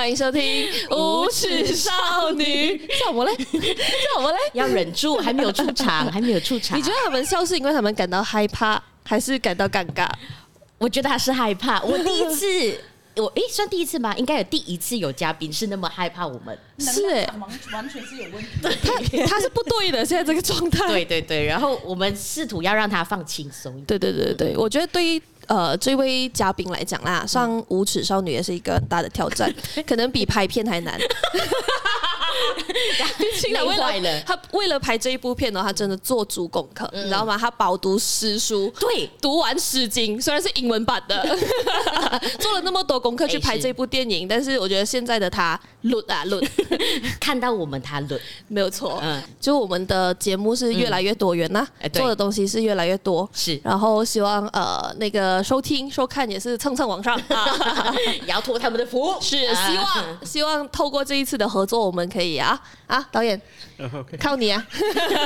欢迎收听 《无耻少女》。叫我嘞？叫我嘞？要忍住，还没有出场，还没有出场。你觉得他们笑是因为他们感到害怕，还是感到尴尬？我觉得他是害怕。我第一次。我哎，算第一次吗？应该有第一次有嘉宾是那么害怕我们，是哎，完完全是有问题。他他是不对的，现在这个状态。对对对，然后我们试图要让他放轻松。对对对对，我觉得对于呃这位嘉宾来讲啦，上无耻少女也是一个很大的挑战，可能比拍片还难。累坏了。他为了拍这一部片呢，他真的做足功课，你知道吗？他饱读诗书，对，读完《诗经》，虽然是英文版的，做了那么多功课去拍这部电影，但是我觉得现在的他论啊论，看到我们他论。没有错，嗯，就我们的节目是越来越多元呐，做的东西是越来越多，是，然后希望呃那个收听收看也是蹭蹭往上。啊，也要托他们的福，是希望希望透过这一次的合作，我们可以啊啊导演。靠你啊！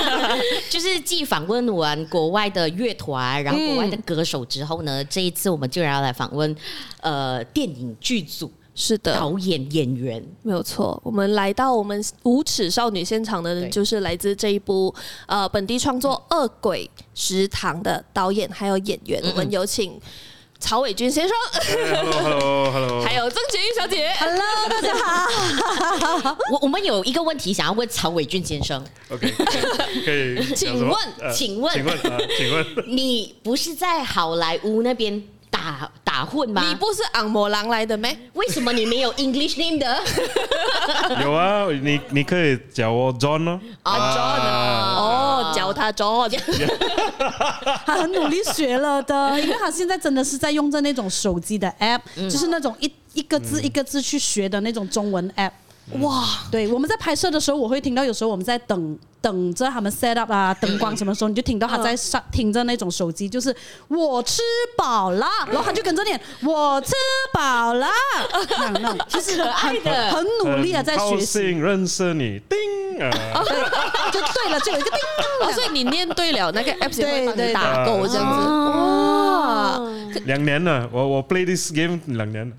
就是继访问完国外的乐团，然后国外的歌手之后呢，嗯、这一次我们就要来访问呃电影剧组，是的，导演演员没有错。我们来到我们无耻少女现场的人，就是来自这一部呃本地创作《恶鬼食堂》的导演还有演员，嗯嗯我们有请。曹伟军先生，Hello，Hello，Hello，还有曾洁玉小姐，Hello，大家好。我我们有一个问题想要问曹伟军先生，OK，可以，请问，请问，请问，请问，你不是在好莱坞那边？打打混吗？你不是昂摩狼来的咩？为什么你没有 English name 的？有啊，你你可以叫我 John 哦。啊，John 哦，叫他 John。他很努力学了的，因为他现在真的是在用着那种手机的 app，就是那种一一个字一个字去学的那种中文 app。哇，对，我们在拍摄的时候，我会听到有时候我们在等。等着他们 set up 啊，灯光什么时候你就听到他在上听着那种手机，就是我吃饱了，然后他就跟着念我吃饱了，那种就是可爱的，很努力的在学习。认识你，叮啊，就对了，就有一个叮，所以你念对了，那个 app 会帮你打勾这样子。哇，两年了，我我 play this game 两年了。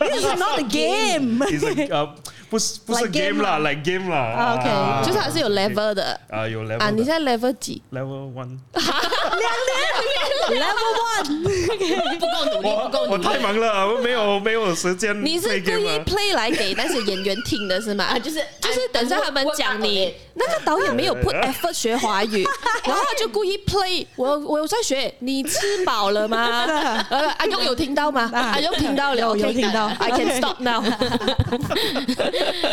It's not a game，呃不是不是 game 啦，like game 啦。OK，就是还是有 level 的。啊，有 level 啊！你现在 level 几？level one。两年，level one。不够努力，不够努力。我太忙了，我没有没有时间。你是故意 play 来给那些演员听的是吗？啊，就是就是等下他们讲你那个导演没有 put effort 学华语，然后他就故意 play。我我有在学，你吃饱了吗？阿勇有听到吗？阿勇听到了，有听到。I can stop now。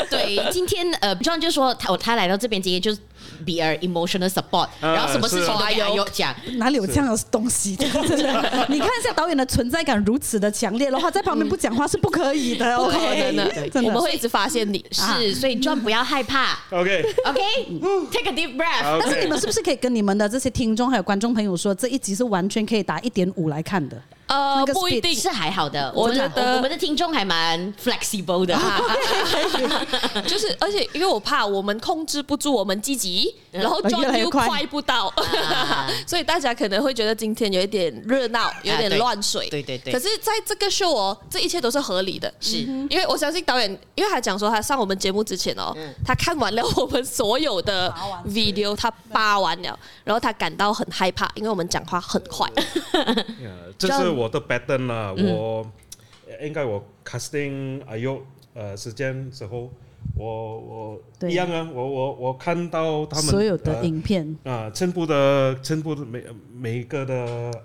对，今天呃，John 就说他他来到这边今天就是。Be our emotional support，然后什么事情都有有讲，哪里有这样的东西？真的，你看一下导演的存在感如此的强烈的话，在旁边不讲话是不可以的。不可能的，我们会一直发现你是，所以 John 不要害怕。OK，OK，Take a deep breath。但是你们是不是可以跟你们的这些听众还有观众朋友说，这一集是完全可以打一点五来看的？呃，不一定。是还好的，我觉得我们的听众还蛮 flexible 的，就是而且因为我怕我们控制不住我们自己，然后转又快。不到，所以大家可能会觉得今天有一点热闹，有点乱水，对对对。可是在这个 show 哦，这一切都是合理的，是。因为我相信导演，因为他讲说他上我们节目之前哦，他看完了我们所有的 video，他扒完了，然后他感到很害怕，因为我们讲话很快。这是我的 pattern 啦，我应该我 casting 哎呦，呃，时间时候，我我一样啊，我我我看到他们所有的影片。啊，全部的全部的每每一个的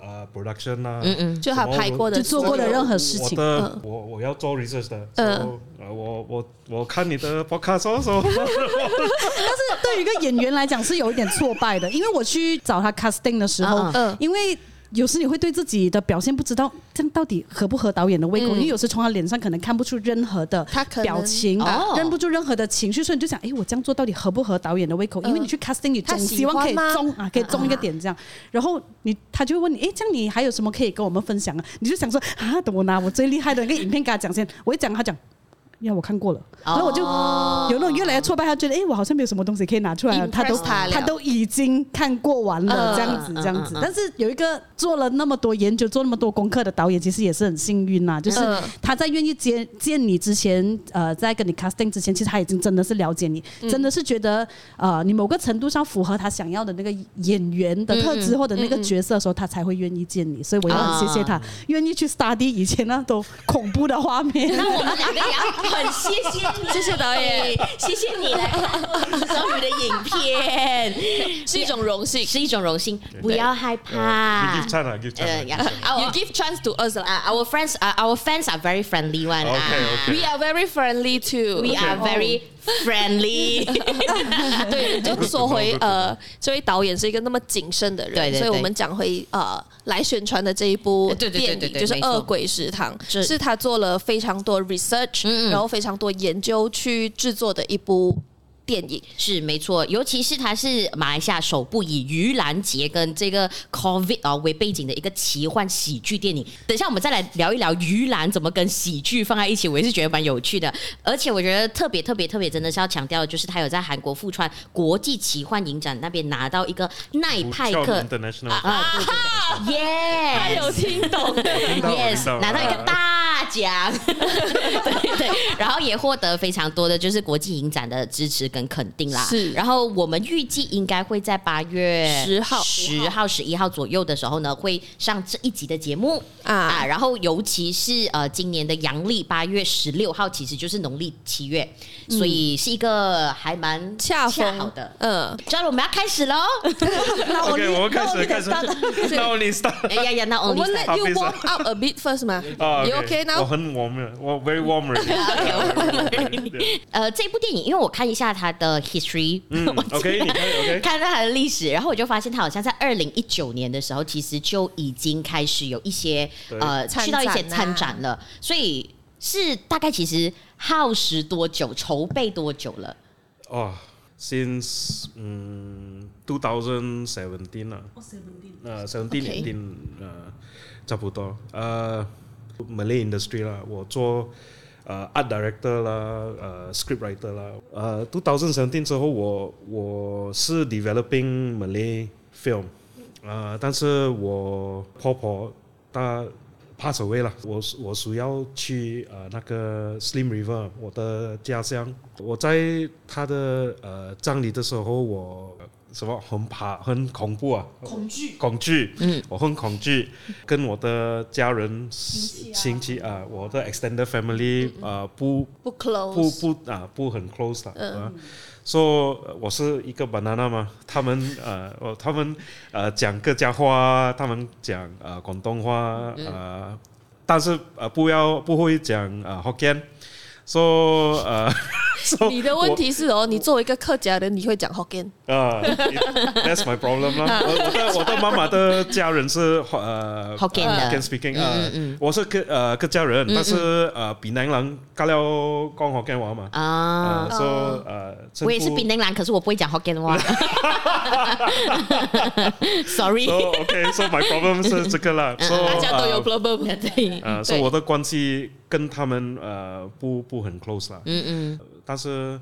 呃 production 啊，嗯嗯，就他拍过的就做过的任何事情，我的我我要做 research 的，嗯，我我我看你的 podcast 说说，但是对于一个演员来讲是有一点挫败的，因为我去找他 casting 的时候，嗯，因为。有时你会对自己的表现不知道，这样到底合不合导演的胃口？嗯、因为有时从他脸上可能看不出任何的表情，认不出任何的情绪，所以你就想，哎，我这样做到底合不合导演的胃口？因为你去 casting，你总希望可以中啊，可以中一个点这样。然后你他就会问你，哎，这样你还有什么可以跟我们分享啊？你就想说啊，等我拿我最厉害的那个影片给他讲先。我一讲他讲。呀，我看过了，然后我就有那种越来越挫败，他觉得哎，我好像没有什么东西可以拿出来，他都他都已经看过完了，这样子这样子。但是有一个做了那么多研究、做那么多功课的导演，其实也是很幸运呐，就是他在愿意见见你之前，呃，在跟你 casting 之前，其实他已经真的是了解你，真的是觉得呃，你某个程度上符合他想要的那个演员的特质或者那个角色的时候，他才会愿意见你。所以我要很谢谢他，愿意去 study 以前那种恐怖的画面。那我们两个也要。很谢谢你，谢谢导演，谢谢你来看双语的影片，是一种荣幸，是一种荣幸，不要害怕。You give chance, give chance. You give chance to us. Our friends, our fans are very friendly one. Okay, okay. We are very friendly too. We are very friendly，对，就说回呃，这位导演是一个那么谨慎的人，对，所以我们讲回呃来宣传的这一部电影，就是《恶鬼食堂》，是。他做了非常多 research，然后非常多研究去制作的一部。电影是没错，尤其是它是马来西亚首部以盂兰节跟这个 COVID 啊为背景的一个奇幻喜剧电影。等一下我们再来聊一聊盂兰怎么跟喜剧放在一起，我也是觉得蛮有趣的。而且我觉得特别特别特别真的是要强调的，就是他有在韩国富川国际奇幻影展那边拿到一个奈派克啊，耶，他有听懂，yes，拿到一个大奖，对对，然后也获得非常多的就是国际影展的支持跟。肯定啦，是。然后我们预计应该会在八月十号、十号、十一号左右的时候呢，会上这一集的节目啊，啊。然后尤其是呃，今年的阳历八月十六号，其实就是农历七月，嗯，所以是一个还蛮恰好的。嗯，这样我们要开始喽。OK，我们开始开始。Now only start。哎呀呀，Now only start。我们 let you warm up a bit first 吗？啊，You OK now？我很 warm，我 very warm。呃，这部电影，因为我看一下它。的 history，嗯，OK，你看，OK，看到它的历史，然后我就发现它好像在二零一九年的时候，其实就已经开始有一些呃去到一些参展了，所以是大概其实耗时多久，筹备多久了？哦，since 嗯，two thousand seventeen 啊，呃，seventeen。eighteen，呃，差不多，呃，Malay industry 啦，我做。呃、，art director 啦，呃、，scriptwriter 啦，呃，two thousand seventeen 之后我我是 developing Malay film，呃，但是我婆婆她 pass away 了，我我需要去呃那个 Slim River 我的家乡，我在她的呃葬礼的时候我。什么？很怕很恐怖啊？恐惧，恐惧。嗯，我很恐惧，跟我的家人亲戚啊，我的 extended family 啊，不不 close，不不啊，不很 close 的。嗯，说我是一个 banana 嘛，他们呃，他们呃讲客家话，他们讲呃广东话呃，但是呃不要不会讲呃 Hokkien，说呃。So, 你的问题是哦，你作为一个客家人，你会讲 Hokkien 啊、uh,？That's my problem 啦。我的我的妈妈的家人是呃 Hokkien 的 Hokkien speaking 啊、uh, 嗯。我是客呃客家人，嗯、但是呃槟城人加了讲 Hokkien 话嘛。啊，所以呃，我也是槟城人，可是我不会讲 Hokkien 话。Sorry。So OK，so my problem 是这个啦。So, 大家都有 problem。对。啊，所以我的关系跟他们呃不不很 close 啦。嗯嗯。但是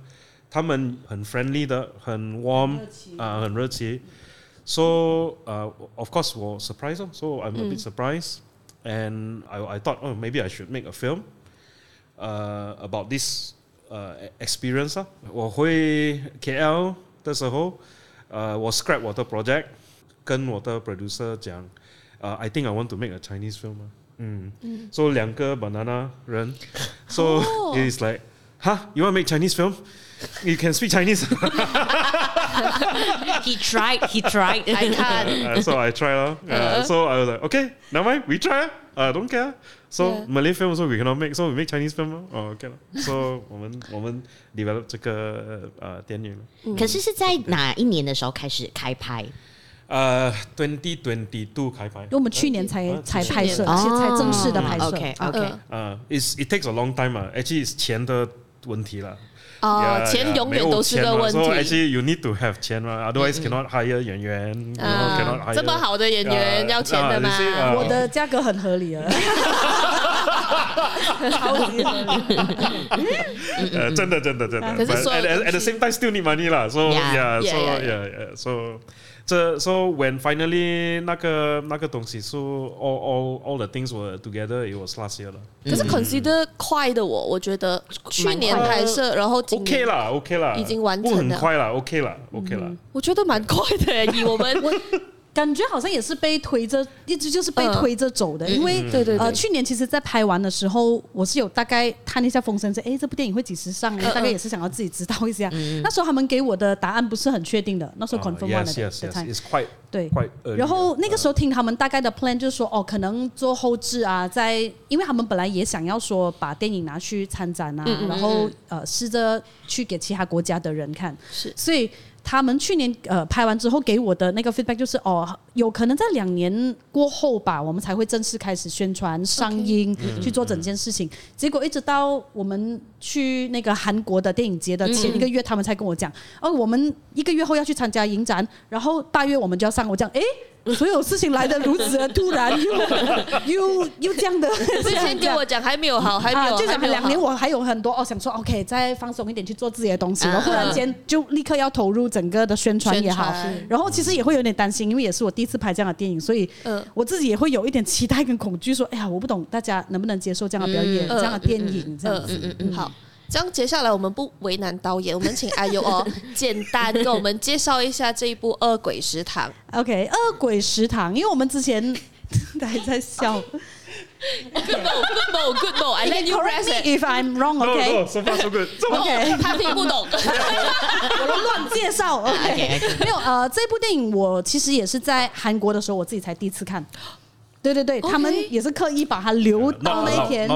他们很 friendly 的，很 warm 啊、呃，很热情。So 呃、uh,，of course 我 surprise 哦，so I'm a bit surprised、嗯、and I I thought oh maybe I should make a film 呃、uh, about this 呃、uh, experience 啊。我回 KL 的时候，呃、uh,，我 scrap 我的 project，跟我的 producer 讲，呃、uh,，I think I want to make a Chinese film 嗯，嗯，so 两个 banana 人，so it is like Huh? You want to make Chinese film? You can speak Chinese. he tried. He tried. I can't. Uh, so I try uh, uh, So I was like, okay, never mind. We try. I don't care. So yeah. Malay film also we cannot make. So we make Chinese film. Oh, okay. So 我们我们 develop 这个呃电影。可是是在哪一年的时候开始开拍？呃，twenty twenty two 开拍。因为我们去年才才拍摄，而且才正式的拍摄。OK OK。呃，it it takes a long time 啊，actually 钱的。 问题了哦，钱永远都是个问题。Actually, you need to have 钱嘛，otherwise cannot hire 演员。啊这么好的演员要钱的吗？我的价格很合理啊。呃，真的真的真的。可是所有 at, at, at the same time still need money 啦，so Yeah. yeah, so Yeah, yeah, yeah, yeah, so 这 so when finally 那个那个东西 so all all all the things were together, it was last year 了。可是 consider 快的我，我觉得去年拍摄，然后今 OK 年啦，OK 啦，已经完成不很快啦，OK 啦，OK 啦。我觉得蛮快的耶，以我们感觉好像也是被推着，一直就是被推着走的。嗯因为对对对。呃，去年其实，在拍完的时候，我是有大概看一下风声，说，哎，这部电影会几时上呢？嗯大概也是想要自己知道一下。那时候他们给我的答案不是很确定的，那时候 confirm 完 Uh, 了 yes, 的对。然后那个时候呃听他们大概的 plan 就是说，哦，可能做后置啊，在因为他们本来也想要说把电影拿去参展啊，然后呃试着去给其他国家的人看，是。所以他们去年呃拍完之后给我的那个 feedback 就是，哦，有可能在两年过后吧，我们才会正式开始宣传上映去做整件事情。结果一直到我们去那个韩国的电影节的前一个月，他们才跟我讲，哦，我们一个月后要去参加影展，然后八月我们就要上。我讲，哎。所有事情来的如此的突然，又又又这样的，之前跟我讲还没有好，还没啊，有，就讲两年，我还有很多哦，想说 OK，再放松一点去做自己的东西，嗯然后忽然间就立刻要投入整个的宣传也好，然后其实也会有点担心，因为也是我第一次拍这样的电影，所以嗯我自己也会有一点期待跟恐惧，说哎呀，我不懂大家能不能接受这样的表演、嗯这样的电影这样子。嗯嗯，好。这样接下来我们不为难导演，我们请阿优哦，简单跟我们介绍一下这一部《恶鬼食堂》。OK，恶鬼食堂，因为我们之前还在笑。Good no, good no, good no. I let you Correct rest it. if I'm wrong. OK，no, so far so good. 这么 OK 他听不懂。我都乱介绍。OK，OK，OK 没有呃，这部电影我其实也是在韩国的时候，我自己才第一次看。对对对，他们也是刻意把它留到那一天.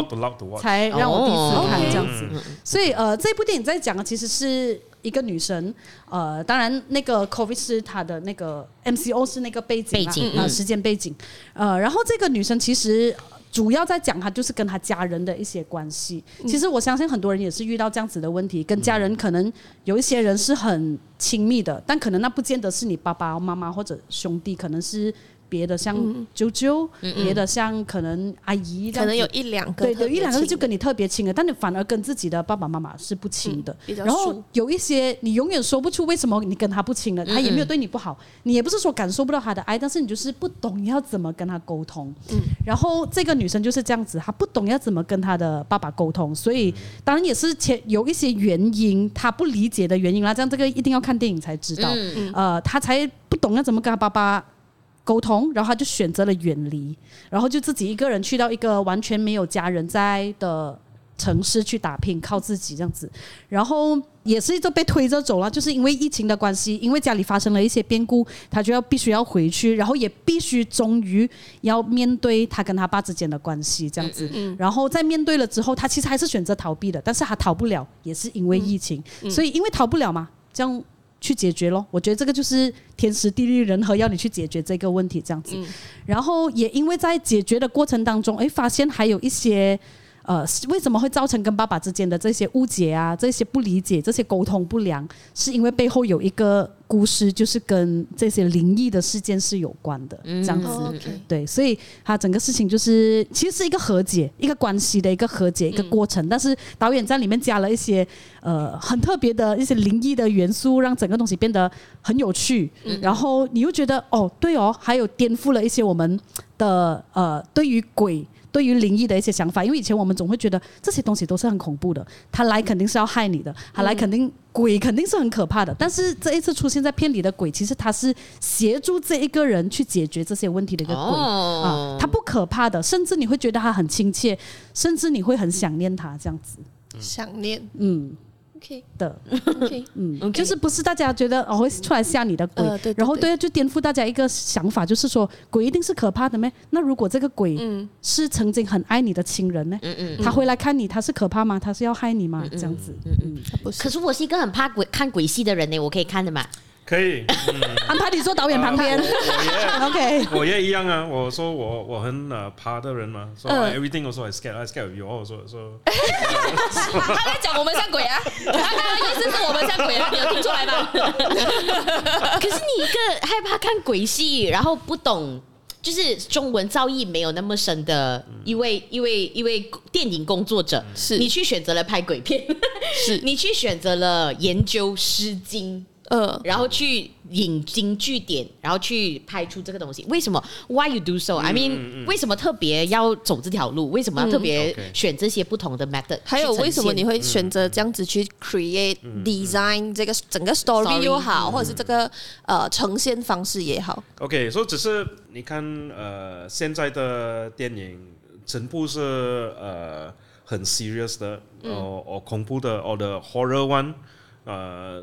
才让我第一次看哦这样子。所以呃，这部电影在讲的其实是一个女生，呃，当然那个 COVID 是她的那个 MCO 是那个背景啊背景呃，嗯时间背景。呃，然后这个女生其实。主要在讲她就是跟她家人的一些关系。其实我相信很多人也是遇到这样子的问题，跟家人可能有一些人是很亲密的，但可能那不见得是你爸爸妈妈或者兄弟，可能是别的像舅舅，别的像可能阿姨可能有一两个对，有一两个就跟你特别亲的，但你反而跟自己的爸爸妈妈是不亲的然后有一些你永远说不出为什么你跟他不亲了，他也没有对你不好，你也不是说感受不到他的爱，但是你就是不懂要怎么跟他沟通。嗯然后这个女生就是这样子，她不懂要怎么跟她的爸爸沟通，所以当然也是前有一些原因，她不理解的原因啦。这样这个一定要看电影才知道。嗯呃，她才不懂要怎么跟她爸爸。沟通，然后他就选择了远离，然后就自己一个人去到一个完全没有家人在的城市去打拼，靠自己这样子，然后也是一直被推着走了，就是因为疫情的关系，因为家里发生了一些变故，他就要必须要回去，然后也必须终于要面对他跟他爸之间的关系这样子，然后在面对了之后，他其实还是选择逃避的，但是他逃不了，也是因为疫情，所以因为逃不了嘛，这样。去解决咯，我觉得这个就是天时地利人和，要你去解决这个问题这样子。然后也因为在解决的过程当中，哎，发现还有一些呃，为什么会造成跟爸爸之间的这些误解啊，这些不理解，这些沟通不良，是因为背后有一个故事，就是跟这些灵异的事件是有关的，这样子。对，所以他整个事情就是其实是一个和解，一个关系的一个和解一个过程，但是导演在里面加了一些呃很特别的一些灵异的元素，让整个东西变得很有趣。然后你又觉得哦，对哦，还有颠覆了一些我们的呃对于鬼。对于灵异的一些想法，因为以前我们总会觉得这些东西都是很恐怖的，他来肯定是要害你的，他来肯定鬼肯定是很可怕的。但是这一次出现在片里的鬼，其实他是协助这一个人去解决这些问题的一个鬼哦。啊，他不可怕的，甚至你会觉得他很亲切，甚至你会很想念他这样子，想念。嗯，OK 的。OK，嗯，就是不是大家觉得哦会出来吓你的鬼，呃对对然后对对，就颠覆大家一个想法，就是说鬼一定是可怕的咩？那如果这个鬼嗯是曾经很爱你的亲人呢？嗯嗯。他回来看你，他是可怕吗？他是要害你吗？这样子，不是可是我是一个很怕鬼看鬼戏的人呢，我可以看的嘛？可以，安排你坐导演旁边我，OK。我也一样啊。我说我我很呃怕的人嘛嗯 everything also I scared, I scared of you also. So 他在讲我们像鬼啊，他刚刚意思是我们像鬼啊，你有听出来吗？可是你一个害怕看鬼戏，然后不懂就是中文造诣没有那么深的一位、嗯、一位一位电影工作者，是你去选择了拍鬼片，是你去选择了研究《诗经》。呃，然后去引经据典，然后去拍出这个东西。为什么？Why you do so？I、嗯、mean，、嗯、为什么特别要走这条路？为什么要特别选这些不同的 method？、嗯、还有为什么你会选择这样子去 create design 这个整个 story 又好，或者是这个呃呈现方式也好？OK，所以只是你看呃现在的电影全部是呃很 serious 的，哦哦恐怖的，哦的 horror one，呃。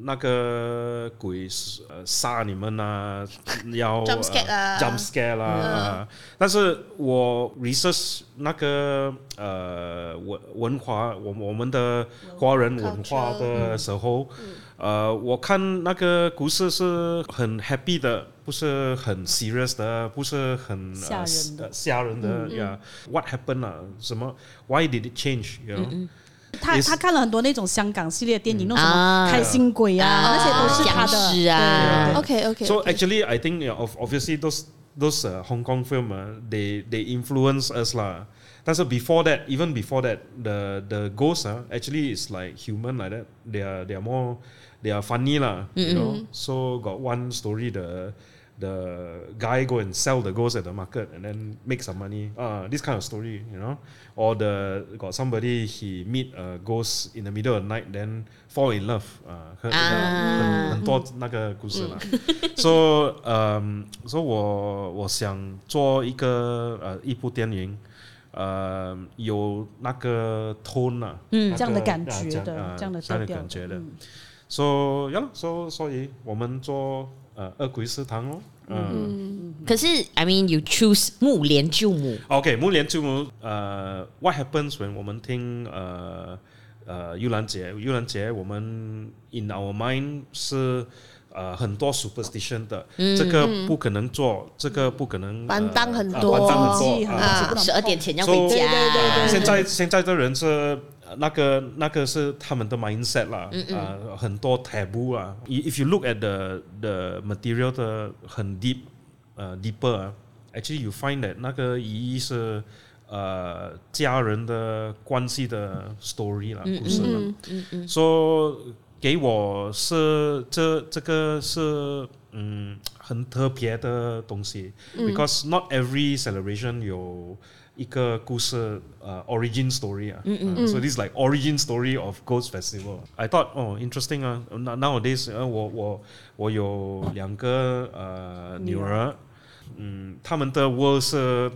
那个鬼呃杀你们啊，要 jump scare 啦，jump scare 啦。但是我 research 那个呃文文化，我我们的华人文化的时候，呃，我看那个故事是很 happy 的，不是很 serious 的，不是很吓人的吓人的呀。What happened 啊？什么？Why did it change？You know？他他看了很多那种香港系列电影，那种什么开心鬼啊，那些都是他的啊。OK OK。So actually, I think of obviously those those Hong Kong film, they they influence us 啦。但是 before that, even before that, the the ghosts actually is like human like that. They are they are more they are funny 啦，you know. So got one story the the guy go and sell the ghost at the market and then make some money. Ah, this kind of story, you know. Or the got somebody he meet a ghost in the middle of the night then fall in love 啊，很很很多那个故事啦。So 嗯，所以我我想做一个呃一部电影，呃有那个 tone 啊，嗯，这样的感觉的，这样的这样的感觉的。So yeah，所所以我们做 呃二鬼食堂哦。嗯，可是，I mean you choose 木莲救母。OK，木莲救母。呃，What happens when 我们听呃呃幽兰节？幽兰节我们 in our mind 是呃很多 superstition 的，这个不可能做，这个不可能。板凳很多，板凳很多啊，十二点前要回家。对对对。现在现在的人是那个那个是他们的 mindset 啦，啊，很多 taboo 啊。If you look at the the material 的很 deep，呃，deeper 啊，actually you find that 那个意义是呃家人的关系的 story 啦，故事啦。嗯嗯。说给我是这这个是嗯很特别的东西，because not every celebration 有。一个故事，呃，origin story 啊，嗯嗯，so this is like origin story of Ghost Festival。I thought，哦，interesting 啊，nowadays，呃，我我我有两个呃女儿，嗯，他们的 world 是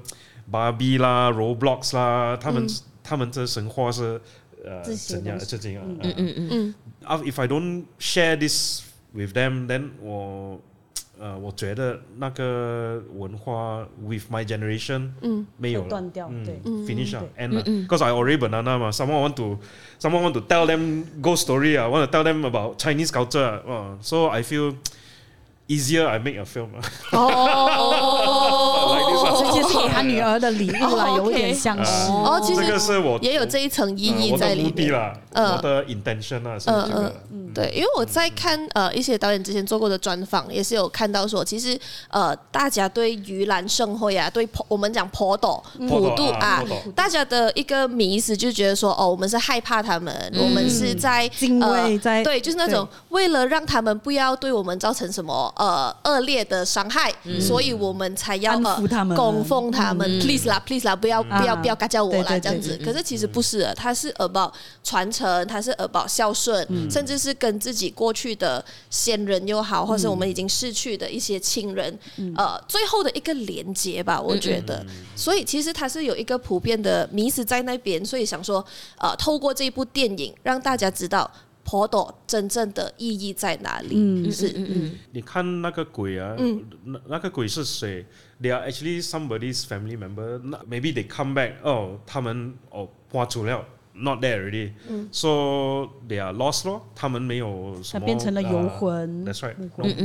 Barbie 啦，Roblox 啦，他们他们的生活是呃怎样怎样啊？嗯嗯嗯嗯。If I don't share this with them, then 我。 呃，我觉得那个文化 with my generation 嗯没有断掉，对，finish 啊，end 啊，because I already banana 嘛，someone want to someone want to tell them ghost story 啊，want to tell them about Chinese culture 啊，so I feel easier I make a film 啊，哦，这就是给他女儿的礼物啦，有点像是，哦，其实这个是我也有这一层意义在里面啦，我的 intention 啊，是这个。对，因为我在看呃一些导演之前做过的专访，也是有看到说，其实呃大家对盂兰盛会啊，对我们讲婆斗普渡啊，大家的一个迷思就觉得说，哦，我们是害怕他们，嗯、我们是在敬畏，在对，就是那种为了让他们不要对我们造成什么呃恶劣的伤害，嗯、所以我们才要呃供奉他们、嗯、，please 啦，please 啦，不要不要不要嘎叫我啦，这样子。可是其实不是的，它是 about 传承，它是 about 孝顺，嗯、甚至是。跟自己过去的先人又好，或是我们已经逝去的一些亲人，嗯、呃，最后的一个连接吧，我觉得。所以其实它是有一个普遍的迷失在那边，所以想说，呃，透过这一部电影，让大家知道婆斗真正的意义在哪里。嗯，是嗯嗯。你看那个鬼啊，嗯、那那个鬼是谁？They are actually somebody's family member. Maybe they come back. 哦，他们哦，挖出了。Not there already, so they are lost 咯。他们没有什么，它变成了游魂。That's right.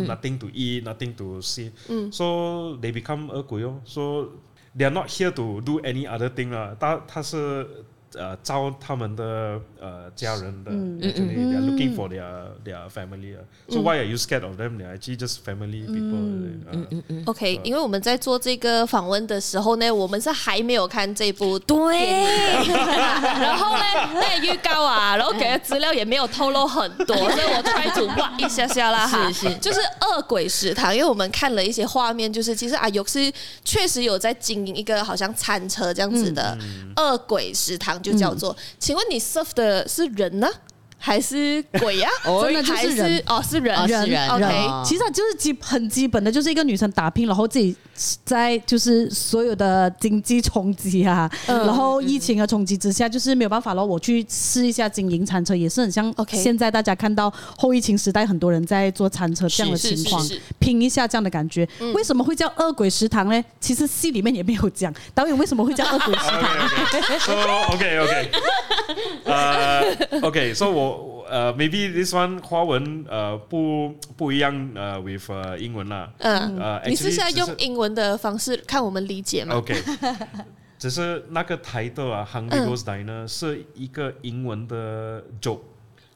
Nothing to eat, nothing to see. So they become 恶鬼哦。So they are not here to do any other thing 啦。他他是呃招他们的呃家人的，actually they are looking for their their family 啊。So why are you scared of them? They are actually just family people. 嗯嗯嗯。OK，因为我们在做这个访问的时候呢，我们是还没有看这部对，然后呢，那预告啊，然后给的资料也没有透露很多，所以我 try to 挖一下下啦哈。是是就是恶鬼食堂，因为我们看了一些画面，就是其实阿尤是确实有在经营一个好像餐车这样子的恶鬼食堂，就叫做。请问你 serve 的是人呢？还是鬼呀、啊？真的就是人还是哦，是人，哦是人 OK，人其实它就是基很基本的，就是一个女生打拼，然后自己在就是所有的经济冲击啊，嗯然后疫情的冲击之下，就是没有办法了。我去试一下经营餐车，也是很像 OK 现在大家看到后疫情时代，很多人在做餐车这样的情况是是是，拼一下这样的感觉。为什么会叫恶鬼食堂呢？其实戏里面也没有讲导演为什么会叫恶鬼食堂。OK OK so OK OK，呃 OK so 我呃 maybe this one 华文呃不不一样呃 with 呃英文啦，嗯，呃你是现在用英文的方式看我们理解吗？OK，只是那个 title 啊，Hungry Ghost Diner 是一个英文的 joke。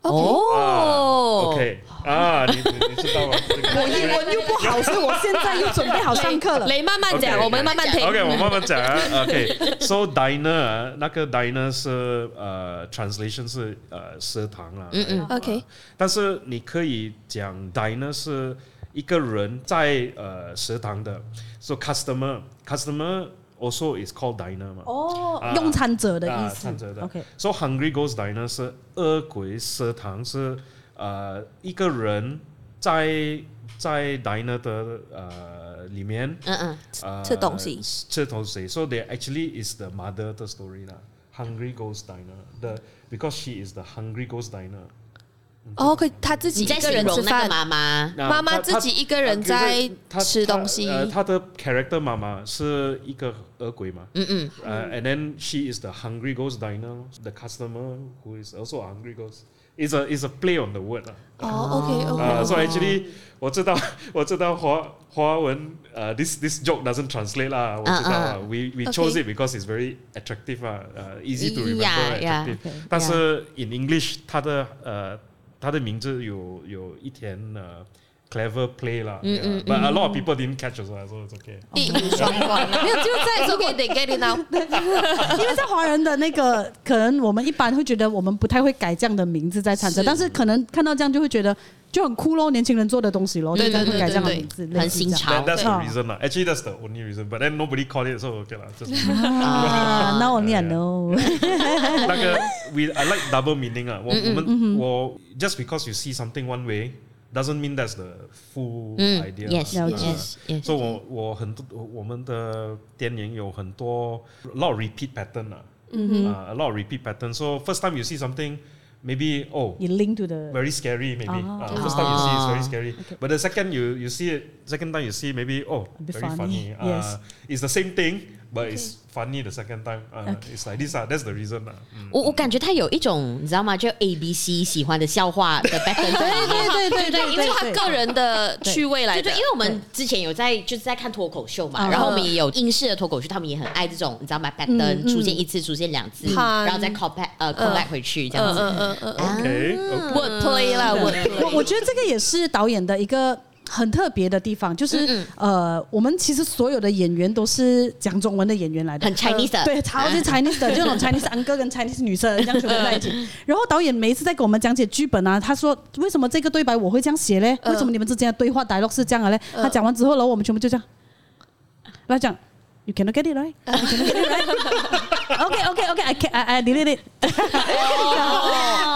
哦 OK 啊，你你你知道吗？我英文又不好，所以我现在又准备好上课了。雷慢慢 OK，讲，我们慢慢听。OK，我慢慢讲啊。OK，so diner 啊，那个 diner 是呃 translation 是呃食堂啦。嗯嗯 OK 但是你可以讲 diner 是一个人在呃食堂的，so customer customer also is called diner 嘛。哦啊，用餐者的意啊思。餐者的 OK， So Hungry Ghost Diner 是恶鬼食堂，是呃一个人在在 diner 的呃里面嗯嗯，呃吃东西吃东西。So they actually is the mother 的 story 啦。Hungry Ghost Diner the because she is the Hungry Ghost Diner。 哦，OK，他自己你在一个人形容那个吃饭，妈妈，那妈妈她自己一个人她在她吃东西她呃，她的 character 妈妈是一个恶鬼嘛。嗯嗯，Uh, and then she is the hungry ghost diner, the customer who is also a hungry ghost. It's a it's a play on the word 啊。哦，OK Uh, OK， so actually 我知道我知道华华文呃 this this joke doesn't translate 啦，我知道啊。We we chose it because it's very attractive 啊，呃 easy to remember Yeah, yeah, attractive. okay. 但是 in English 它的呃 他的名字有有一点呃 clever play 啦。yeah. But a lot of people didn't catch also, so it's okay. 一语双关。没有就在 It's OK，they get it now。因为在华人的那个，可能我们一般会觉得我们不太会改这样的名字在餐车，是但是可能看到这样就会觉得就很酷咯，年轻人做的东西咯，对就会改这样的对对名字，对很新潮 That, that's the reason lah. Actually, that's the only reason. But then nobody called it, so okay lah. Just 啊，那我念咯。那个 we I like double meaning 啊。我我们我 just because you see something one way doesn't mean that's the full 嗯 idea ，yes 啦。了解 yes yes，所以我我很多我们的电影有很多 a lot of repeat pattern 啊。啊，a lot of repeat pattern. So first time you see something, maybe oh. You link to the very scary maybe. Oh. Uh, first time you see it's very scary. But the second you you see it, second time you see maybe oh bit very funny, funny. Uh, yes. It's the same thing, But it's funny the second time. Uh, It's like this. Uh, that's the reason. Uh. 我我感觉他有一种你知道吗？就 A B C 喜欢的笑话的 pattern 在里面。对对对对，因为他个人的趣味来的对对，因。为我们之前有在就是在看脱口秀嘛，嗯然后我们也有英式的脱口秀，他们也很爱这种你知道吗？pattern 出现一次，出现两次，嗯然后再 call back 呃 call back 回去这样嗯子。嗯嗯嗯嗯 Okay. okay.，wordplay 啦我，wordplay。我觉得这个也是导演的一个很特别的地方，就是呃，我们其实所有的演员都是讲中文的演员来的，很 Chinese 的，对，超级 Chinese 的，就那种 Chinese uncle 跟 Chinese 女生这样全部在一起。然后导演每一次在给我们讲解剧本啊，他说为什么这个对白我会这样写嘞？为什么你们之间的对话 dialogue 是这样的嘞？他讲完之后，然后我们全部就这样，来讲。You cannot get it right. You cannot get it right. OK OK OK. I can I I delete it.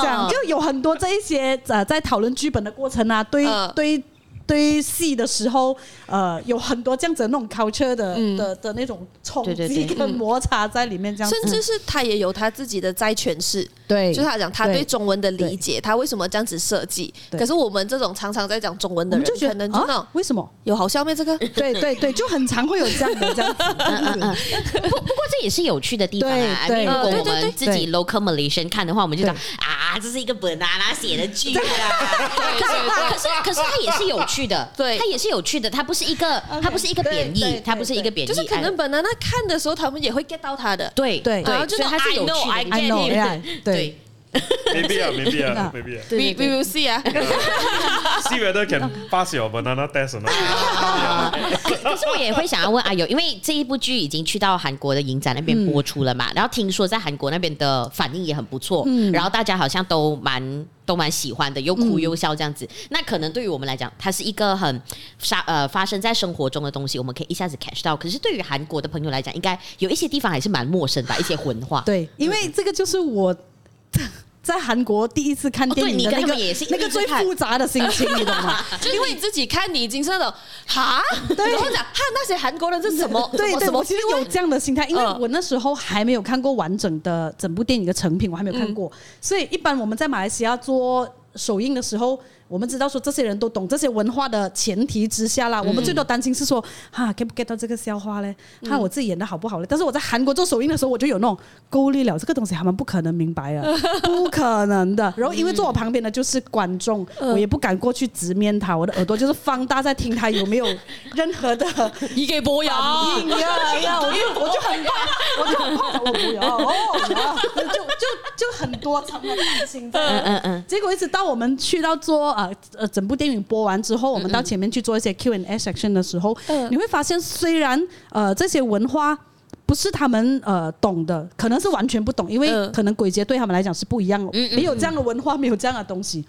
这样就有很多这一些呃，在讨论剧本的过程啊，对嗯对对戏的时候，呃，有很多这样子的那种 culture 的的的那种冲击跟摩擦在里面，这样子甚至是他也有他自己的在诠释，对，就是他讲他对对中文的理解，他为什么这样子设计。可是我们这种常常在讲中文的人，就觉得可能就那啊，为什么？有好笑咩？这个 对对对，就很常会有这样的这样子。不不过这也是有趣的地方啊。对如果我对对对们自己 local Malaysian 看的话，我们就讲啊，这是一个 banana 写的剧啊。可是可是可是它也是有趣趣的，对。它也是有趣的，它不是一个，它不是一个贬对对义，它不是一个贬义，就是可能本来他看的时候，他们也会 get 到他的。对对然后就所以它是有趣 I 的 know, know，get yeah，it 对，maybe 啊，maybe 啊，maybe 啊。We we will see 啊。See whether can pass your banana test or not. 可可是我也会想要问阿友，因为这一部剧已经去到韩国的影展那边播出了嘛，然后听说在韩国那边的反应也很不错，然后大家好像都蛮都蛮喜欢的，又哭又笑这样子。那可能对于我们来讲，它是一个很发呃发生在生活中的东西，我们可以一下子 catch 到。可是对于韩国的朋友来讲，应该有一些地方还是蛮陌生吧，一些文化。对，因为这个就是我在韩国第一次看电影的那个、那个最复杂的心情，你懂吗？因 为你自己看，你已经是那种哈，对，然后讲哈那些韩国人是什么？对对，我其实有这样的心态，因为嗯。我那时候还没有看过完整的整部电影的成品，我还没有看过，所以一般我们在马来西亚做首映的时候，我们知道说这些人都懂这些文化的前提之下啦，我们最多担心是说哈 get 不 get 到这个笑话嘞？哈我自己演的好不好嘞？但是我在韩国做首映的时候，我就有那种够力了，这个东西他们不可能明白啊，不可能的。然后因为坐我旁边的就是观众，我也不敢过去直面他，我的耳朵就是放大在听他有没有任何的。一个波呀，硬呀呀！我 就我就很怕，我就很怕，我不要哦，就就就很多层的感情。嗯嗯嗯。结果一直到我们去到做呃呃整部电影播完之后，我们到前面去做一些 Q&A section 的时候，你会发现虽然呃这些文化。不是他们呃懂的，可能是完全不懂，因为可能鬼节对他们来讲是不一样的，没有这样的文化，没有这样的东西。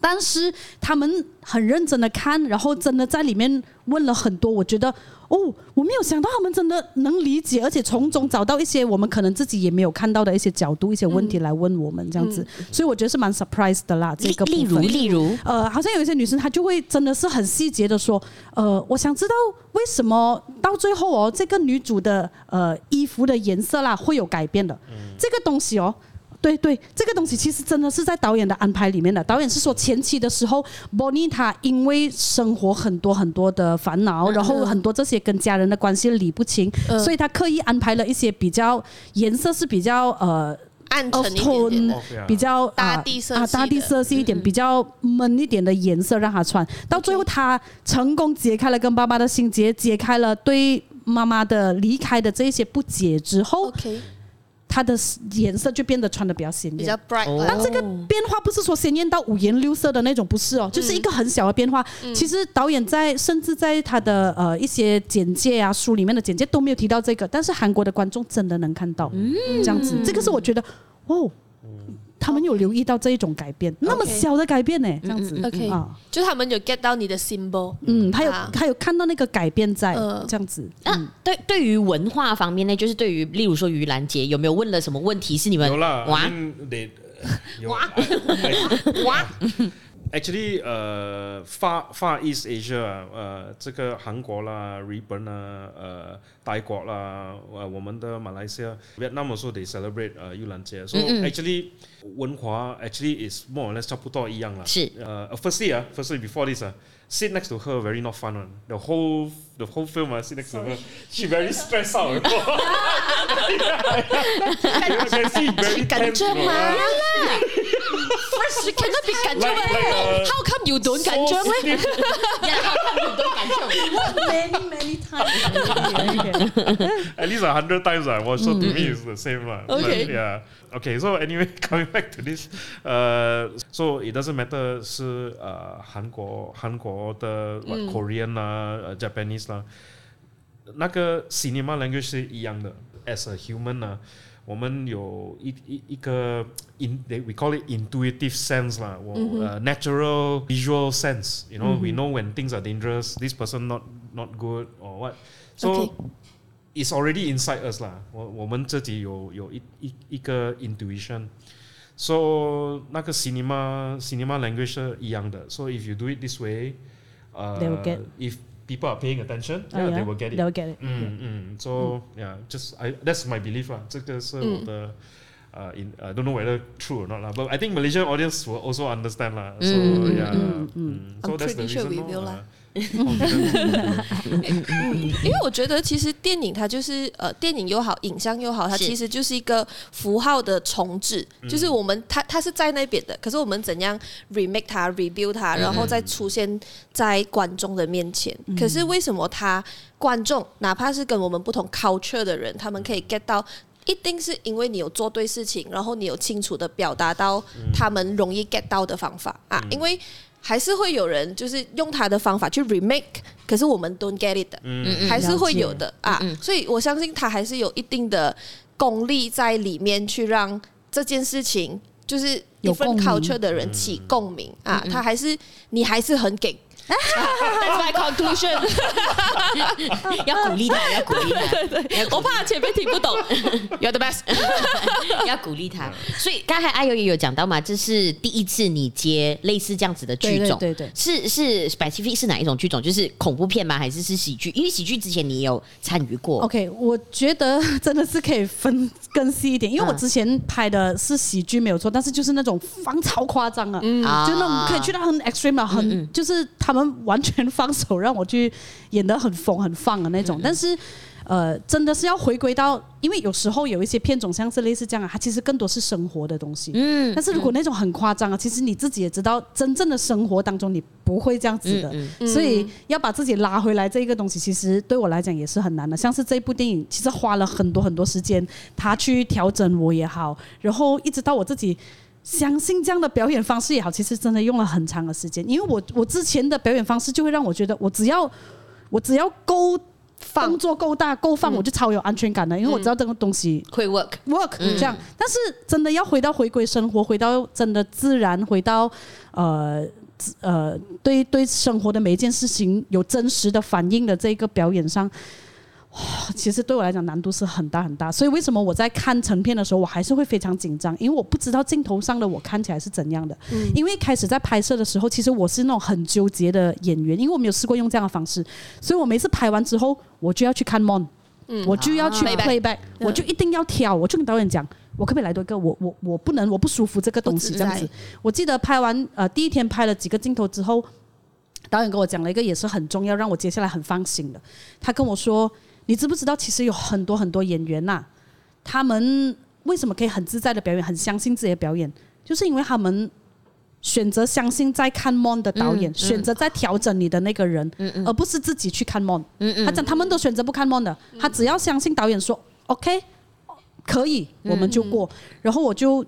但是他们很认真的看，然后真的在里面问了很多。我觉得哦，我没有想到他们真的能理解，而且从中找到一些我们可能自己也没有看到的一些角度、一些问题来问我们这样子。所以我觉得是蛮 surprise 的啦。这个例如例如，呃，好像有一些女生她就会真的是很细节的说，呃，我想知道为什么到最后哦，这个女主的呃衣服的颜色啦会有改变的。这个东西哦。对对，这个东西其实真的是在导演的安排里面的。导演是说前期的时候，Bonnie 她因为生活很多很多的烦恼，然后很多这些跟家人的关系理不清，所以她刻意安排了一些比较颜色是比较呃暗沉一点点 tone，比较大地色啊大地色系一点，比较闷一点的颜色让她穿。到最后，她成功解开了跟爸爸的心结，解开了对妈妈的离开的这些不解之后。它的颜色就变得穿的比较鲜艳，比较 bright。但这个变化不是说鲜艳到五颜六色的那种，不是哦，就是一个很小的变化。其实导演在甚至在他的呃一些简介啊书里面的简介都没有提到这个，但是韩国的观众真的能看到，嗯。这样子，这个是我觉得哦，他们有留意到这一种改变，那么小的改变呢，这样子 OK，啊，就他们有 get 到你的 symbol，嗯，他有啊。他有看到那个改变在嗯这样子，那对对于文化方面呢，就是对于例如说于兰节有没有问了什么问题是你们有啦哇？I- 哇 Actually，呃，Far Far East Asia 啊，呃，这个韩国啦、日本啦、呃，泰国啦，呃，我们的马来西亚、Vietnam also they celebrate 呃盂兰节。So actually 文化 actually is more or less 差不多一样啦。是呃，firstly 啊，firstly before this 啊，sit next to her very not fun one. The whole the whole film 啊，sit next to her, she very stressed out. you know. You can see very 感 tense, 觉 you know. 嘛，First you cannot be 感觉 Like- like, uh, How come you don't 感觉咧？ many many times， At least a hundred times I watched, so to me it's the same lah. But, Okay. yeah. Okay. So anyway, coming back to this, uh, so it doesn't matter 是呃韩国韩国的 what Korean 啦、呃 Japanese 啦，那个 cinema language 是一样的。As a human 呢，我们有一一一个 in they we call it intuitive sense 啦，我呃 natural visual sense. You know, we know when things are dangerous. This person not not good or what. So Okay. it's already inside us 啦。我我们自己有有一一一个 intuition。So 那个 cinema cinema language 是一样的。So if you do it this way, uh, They will get- if people are paying attention, Oh, yeah, yeah? they will get it. They will get it. 嗯嗯，so yeah, just I that's my belief 啦。这个是我的。Uh, in I don't know whether true or not lah, but I think Malaysian audience will also understand lah. So yeah, mm, so I'm that's the pretty sure reason we will lor, lah. uh, 因为我觉得其实电影它就是呃，电影又好，影像又好，它其实就是一个符号的重置，就是我们它它是在那边的，可是我们怎样 remake 它，rebuild 它，然后再出现在观众的面前。可是为什么他观众哪怕是跟我们不同 culture 的人，他们可以 get 到，一定是因为你有做对事情，然后你有清楚的表达到他们容易 get 到的方法。啊，因为。还是会有人就是用他的方法去 remake，可是我们 don't get it 的，嗯、还是会有的啊。所以我相信他还是有一定的功力在里面，去让这件事情就是 different culture 的人起共鸣啊。他还是你还是很给。That's my conclusion。要鼓励他，要鼓励他。对对对，我怕前面听不懂。You're the best。要鼓励他。所以刚才阿尤也有讲到嘛，这是第一次你接类似这样子的剧种，对对对，是是 specific 是哪一种剧种？就是恐怖片吗？还是是喜剧？因为喜剧之前你有参与过。OK，我觉得真的是可以分更细一点，因为我之前拍的是喜剧没有错，但是就是那种放超夸张啊，嗯，就那种可以去到很 extreme 啊，很就是他们。完全放手让我去演得很疯很放的那种，但是，呃，真的是要回归到，因为有时候有一些片种像是类似这样啊，它其实更多是生活的东西。嗯。但是如果那种很夸张啊，其实你自己也知道，真正的生活当中你不会这样子的，所以要把自己拉回来这一个东西，其实对我来讲也是很难的。像是这部电影，其实花了很多很多时间，他去调整我也好，然后一直到我自己。相信这样的表演方式也好，其实真的用了很长的时间。因为我我之前的表演方式就会让我觉得，我只要我只要够放，动作够大够放，我就超有安全感的。因为我知道这个东西会 work work 这样。但是真的要回到回归生活，回到真的自然，回到呃呃对对生活的每一件事情有真实的反应的这个表演上。其实对我来讲难度是很大很大，所以为什么我在看成片的时候，我还是会非常紧张，因为我不知道镜头上的我看起来是怎样的。嗯、因为开始在拍摄的时候，其实我是那种很纠结的演员，因为我没有试过用这样的方式，所以我每次拍完之后，我就要去看 mon，嗯、我就要去 playback，、啊、我就一定要挑，我就跟导演讲，我可不可以来多一个？我我我不能，我不舒服这个东西这样子。我记得拍完呃第一天拍了几个镜头之后，导演跟我讲了一个也是很重要，让我接下来很放心的，他跟我说。你知不知道，其实有很多很多演员呐、啊，他们为什么可以很自在的表演，很相信自己的表演，就是因为他们选择相信在看 mon 的导演，嗯嗯、选择在调整你的那个人，而不是自己去看嗯、他讲他们都选择不看 mon 的，他只要相信导演说 OK，可以，我们就过。然后我就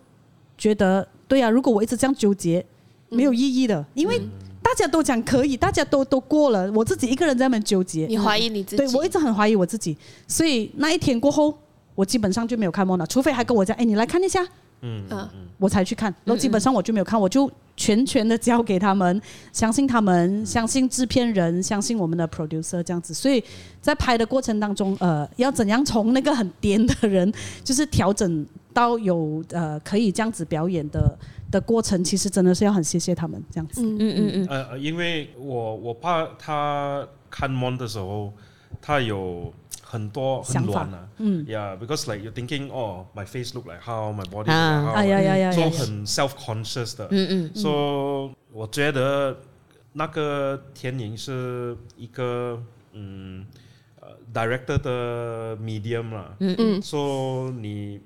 觉得，对呀、啊，如果我一直这样纠结，没有意义的，因为。大家都讲可以，大家都都过了，我自己一个人在那边纠结。你怀疑你自己？对，我一直很怀疑我自己，所以那一天过后，我基本上就没有看 mon 了，除非还跟我讲，哎，你来看一下，嗯嗯，我才去看。然后基本上我就没有看，我就全权的交给他们，相信他们，相信制片人，相信我们的 producer 这样子。所以在拍的过程当中，呃，要怎样从那个很癫的人，就是调整到有呃可以这样子表演的。的过程其实真的是要很谢谢他们这样子。嗯嗯嗯。呃，因为我我怕他看 mon 的时候，他有很多很乱啊。嗯。Yeah，because like you're thinking, oh, my face look like how, my body look like how。哎呀呀呀。所以很 self-conscious 的。嗯嗯。所以我觉得那个天宁是一个嗯呃 director 的 medium 啦。嗯嗯。所以你。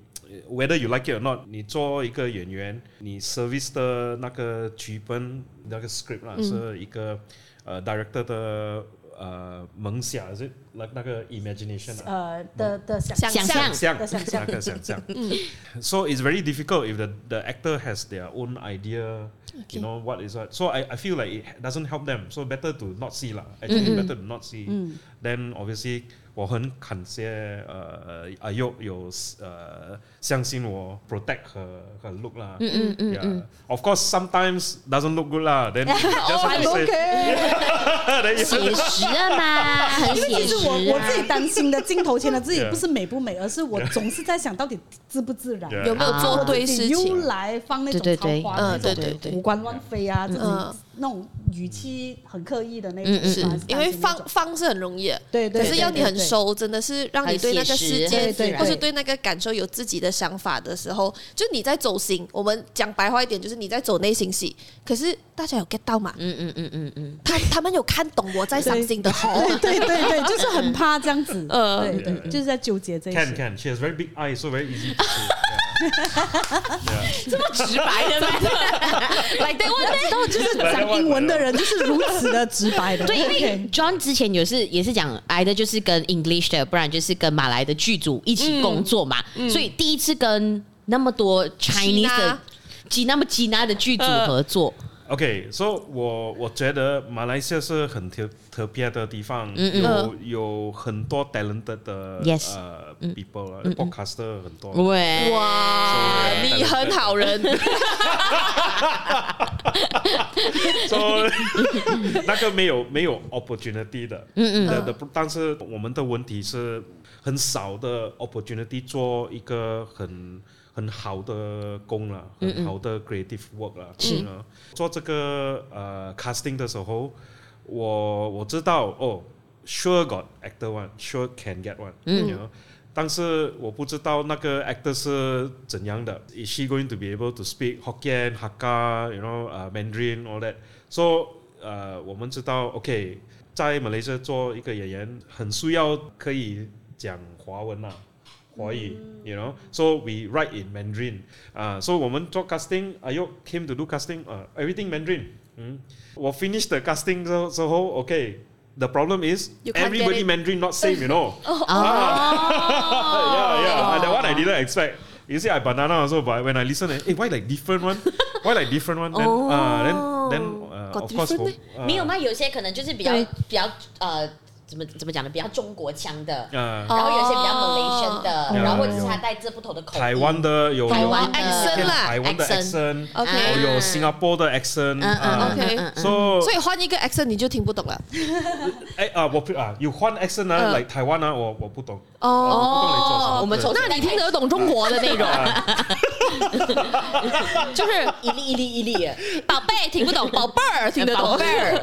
Whether you like it or not，你做一个演员，你 service 的那个剧本那个 script 啦，是一个呃 director 的呃梦想，是那那个 imagination 呃的的想想象想象那个想象。So it's very difficult if the the actor has their own idea, you know what is what. So I I feel like it doesn't help them. So better to not see 啦，actually better to not see. Then obviously. 我很感谢呃阿佑有呃相信我 protect 和和 look 啦，嗯嗯嗯嗯，Of course sometimes doesn't look good 啦，then just OK，写实嘛，很写实。因为其实我我自己担心的镜头前的自己不是美不美，而是我总是在想到底自不自然，有没有做对事情，又来放那种超夸张、那种古关乱飞啊，这种嗯那种语气很刻意的那种，是因为放放是很容易的，对对，可是要你对对很熟，真的是让你对那个世界实对对或是对那个感受有自己的想法的时候，就你在走心。我们讲白话一点，就是你在走内心戏。可是大家有 get 到嘛？嗯嗯嗯嗯嗯，他他们有看懂我在伤心的吼。对对对对，就是很怕这样子，呃 对对，就是在纠结这 Can。can. She has very big eyes, so very easy see. Yeah. yeah. 这么直白的吗？来，等我知道，就是讲英文的人就是如此的直白的。对，因为 John 之前也是也是讲来的就是跟 English 的，不然就是跟马来的剧组一起工作嘛，所以第一次跟那么多 Chinese 的吉那么吉那的剧组合作，OK，所、so, 以我我觉得马来西亚是很特特别的地方，嗯有有很多 talented 的 Yes 呃 people 啊，podcaster 很多。喂，哇，你很好人。所以那个没有没有 opportunity 的，嗯嗯。的的，但是我们的问题是很少的 opportunity 做一个很很好的工了，很好的 creative work 了，是呢。做这个呃 casting 的时候，我我知道哦，sure got actor one，sure can get one，嗯。You know? 但是我不知道那个 actor 是怎样的，Is she going to be able to speak Hokkien, Hakka, you know, uh, Mandarin, all that? So，呃，我们知道，OK，在马来西亚做一个演员，很需要可以讲华文啊，华语，you know. So we write in Mandarin，啊，所以我们做 casting，阿玉 came to do casting，啊，everything Mandarin，嗯，我 finish the casting 之之后，OK。The problem is You can't get everybody it. Mandarin not same, you know. 哦， yeah, yeah. That one I didn't expect. You see, I banana also, but when I listen, eh, why like different one? Why like different one? Then, uh, then, then, uh, Got of course, different for, uh, 没有吗？有些可能就是比较对比较呃， 怎么怎么讲呢？比较中国腔的，uh, 然后有一些比较 Malaysian 的，有然后或者是有他带着不同的口音。台湾的有台有湾的 accent 啦台湾的 accent accent，OK 哦有 Singapore 的 accent，嗯嗯啊 OK 嗯嗯，so 所以换一个 accent 你就听不懂了。哎啊，我不啊，有换 accent 啊，嗯来台湾啊，我我不懂，哦，我不懂你做什么我们从那你听得懂中国的内容？就是一粒一粒一粒，宝贝听不懂，宝贝儿听得懂，宝贝儿。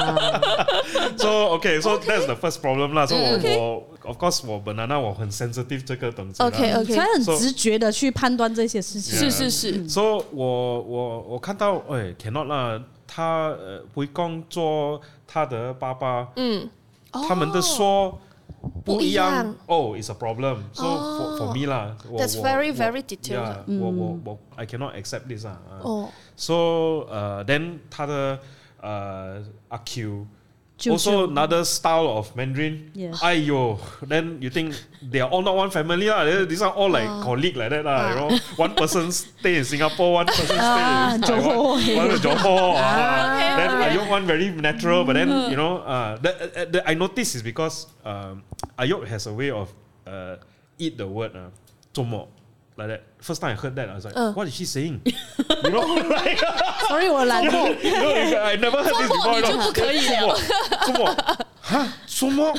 so okay, so that's the first problem 啦。So 我 OK 我 of course 我 banana 我很 sensitive 这个东西啦。 OK 所以 OK，很 So- 直觉的去判断这些事情。是是是， So 我我我看到哎 cannot 啦，他呃会讲做他的爸爸，嗯，他们的说不一不一样样。Oh, it's a problem. So for for me 啦我 That's 我 very, 我 very detailed Yeah，我我我 I cannot accept this 啊。啊哦， So 呃 then 他的 uh, Also another style of Mandarin. Yeah. Ayo. Then you think they are all not one family. Ah? La. These are all like uh, colleague like that. La, uh. you ah. know? One person stay in Singapore, one person uh, stay in Johor. One in Johor. Uh, then Ayo one very natural. But then, mm-hmm. you know, uh, the, the, I notice is because um, Ayok has a way of uh, eat the word. Uh, like that. First time I heard that, I was like, Uh. what is she saying? you know, like, Sorry，我懒 you 惰。 know, I never heard this 周末 before. 你就不可以了。周末， 哈，周末，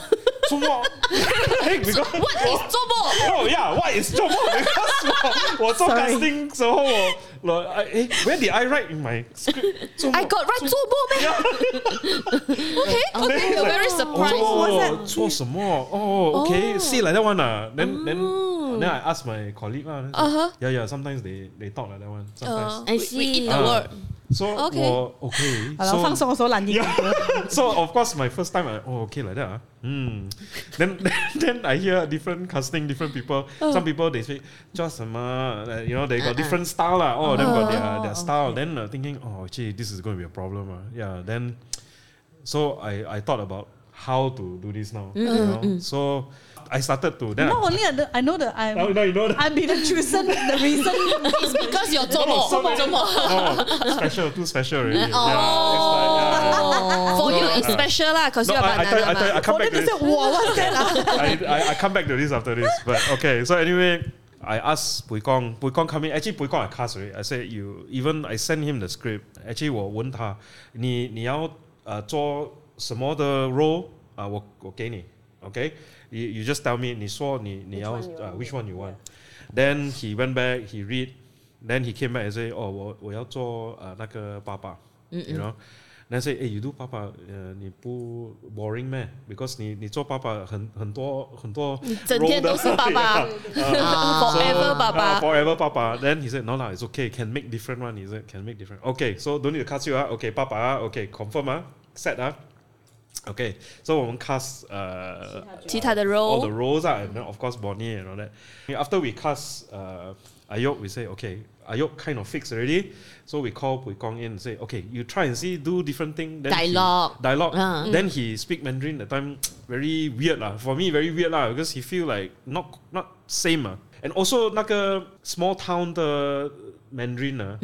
周末，because What is 周末？ oh yeah, what is 周末？Because 我我做 Sorry casting 时候，我我哎哎，where did I write in my script？周末 I got right 周末咩？OK OK，you're very surprised。哦，做什么？哦，OK，say like that one 啊，then then then I ask my colleague 啦 Uh-huh. yeah yeah sometimes they they talk like that one sometimes 呃 I we- we eat see the word。 so Okay. 我 OK 好了， so 放松的时候懒音。 so of course my first time I oh okay like that ah. Hmm. Then then I hear different casting, different people. Some people they say 叫什么 uh, you know they got different style lah. Oh, them got their their style. Then uh, thinking oh gee this is going to be a problem ah. Yeah. Then so I I thought about how to do this now. You know? So I started to then. Not I, only I- I know that I'm now, now you know that. I'm be the chosen the reason It's because you're 周末，Oh, 周末。 oh, special, too special already. Yeah, it's like, yeah. For you it's special 啦，cause No, you are I, I, tell you- I, tell you, banana I come 我 back 那 to 个 this. 是我 what's that 啊 I, I, I come back to this after this. But okay, so anyway, I asked Bui Gong, Bui Gong come in. Actually, Bui Gong I cast already. I said you even I sent him the script. Actually, 我问他，你你要呃做什么的 role 啊、我我给你，OK? You you just tell me. 你说你你要 Which one you 呃 want? which one you want? Then he went back. He read. Then he came back and say, 哦，我我要做呃那个爸爸，you know。Then say, 哎，you do 爸爸，呃，你不 boring 咩？Because 你你做爸爸很很多很多，你整天都是爸爸，forever 爸爸，forever 爸爸。Then he said, no no, it's okay, can make different one. He said, can make different. Okay, so don't need to cut you 啊。Okay，爸爸啊，Okay, confirm 啊，set 啊。 Okay, so 我们 cast 呃其他的 all the role， roles 啊，and then of course Bonnie and all that. After we cast 呃 Ayok, we say, okay, Ayok kind of fixed already. So we call Pui Kong in and say, okay, you try and see, do different thing. Then he- Dialogue. dialogue. Ah. Then he speak Mandarin that time, very weird lah. For me, very weird lah because he feel like not not same ah. And also 那个 small town 的 Mandarin ah.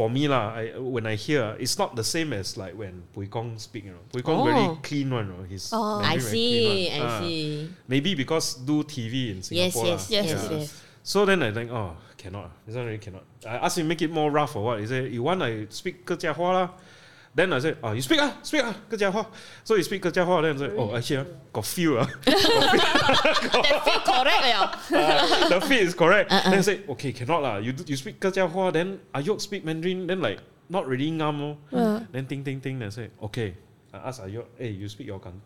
for me lah, I, when I hear it's not the same as like when Pui Kong speak, you know. Pui Kong oh. very clean one, you know. He's oh, I see, I uh, see. Maybe because do TV in Singapore. Yes, yes, la. yes, yeah. yes. So then I think, oh, cannot. This one really cannot. I ask him make it more rough or what? He said, you want I speak Kerja Hua la? Then I said, oh, you speak ah, speak ah, 客家话. So he speak 客家话. Then I said, oh, actually, ah, got feel ah. that feel correct 了。 Uh, the fit is correct. Then I said, okay, cannot lah. You do- you speak 客家话, then Ayok speak Mandarin, then like not really ngam oh. Then think think think. Then I say, okay. I ask Ayok, eh, you speak your Gan-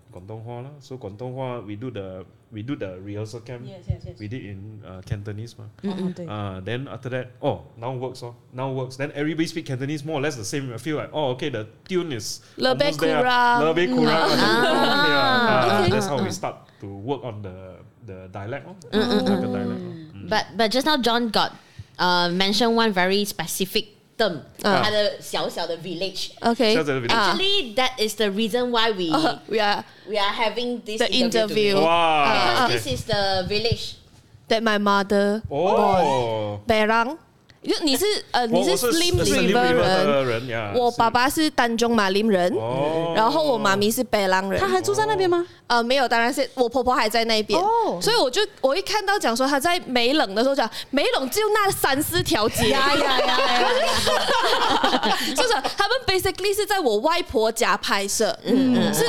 lah. So Cantonese we do the we do the rehearsal camp. Yes, yes, yes. We did in uh, Cantonese mah. Oh, uh, then after that, oh, now works, oh, now works. Then everybody speak Cantonese more or less the same. I feel like, oh, okay, the tune is almost there. kurang. Lebe kurang. Mm. Ah, Okay. That's how we start to work on the the dialect, oh, dialect. oh. Mm. But but just now John got uh, mentioned one very specific term，啊他的小小的 village。 OK，小小的 village 啊 Actually, that is the reason why we uh, we are we are having this the interview Wow. Because okay. this is the village. that my mother Oh. Berang， 就你是呃你是 Slim River 人。我爸爸是丹中马林人，哦，然后我妈咪是北浪人他。还住在那边吗？呃，没有，当然是我婆婆还在那边，哦所以我就我一看到讲说他在美冷的时候讲美冷就那三四条街，呀呀呀呀！就是他们 basically 是在我外婆家拍摄，嗯，是，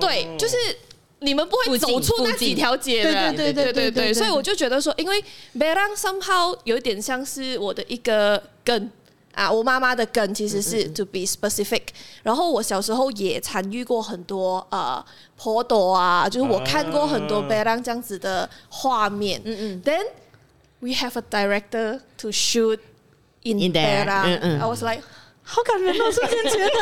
对，就是你们不会走出那几条街的，对对对对对对所以我就觉得说，因为 Berang somehow 有点像是我的一个根。啊，我妈妈的根其实是 to be specific，然后我小时候也参与过很多呃婆朵啊，就是我看过很多 Berang 这样子的画面。嗯嗯。Then we have a director to shoot in, 嗯 I was like，好感人哦，瞬间觉得。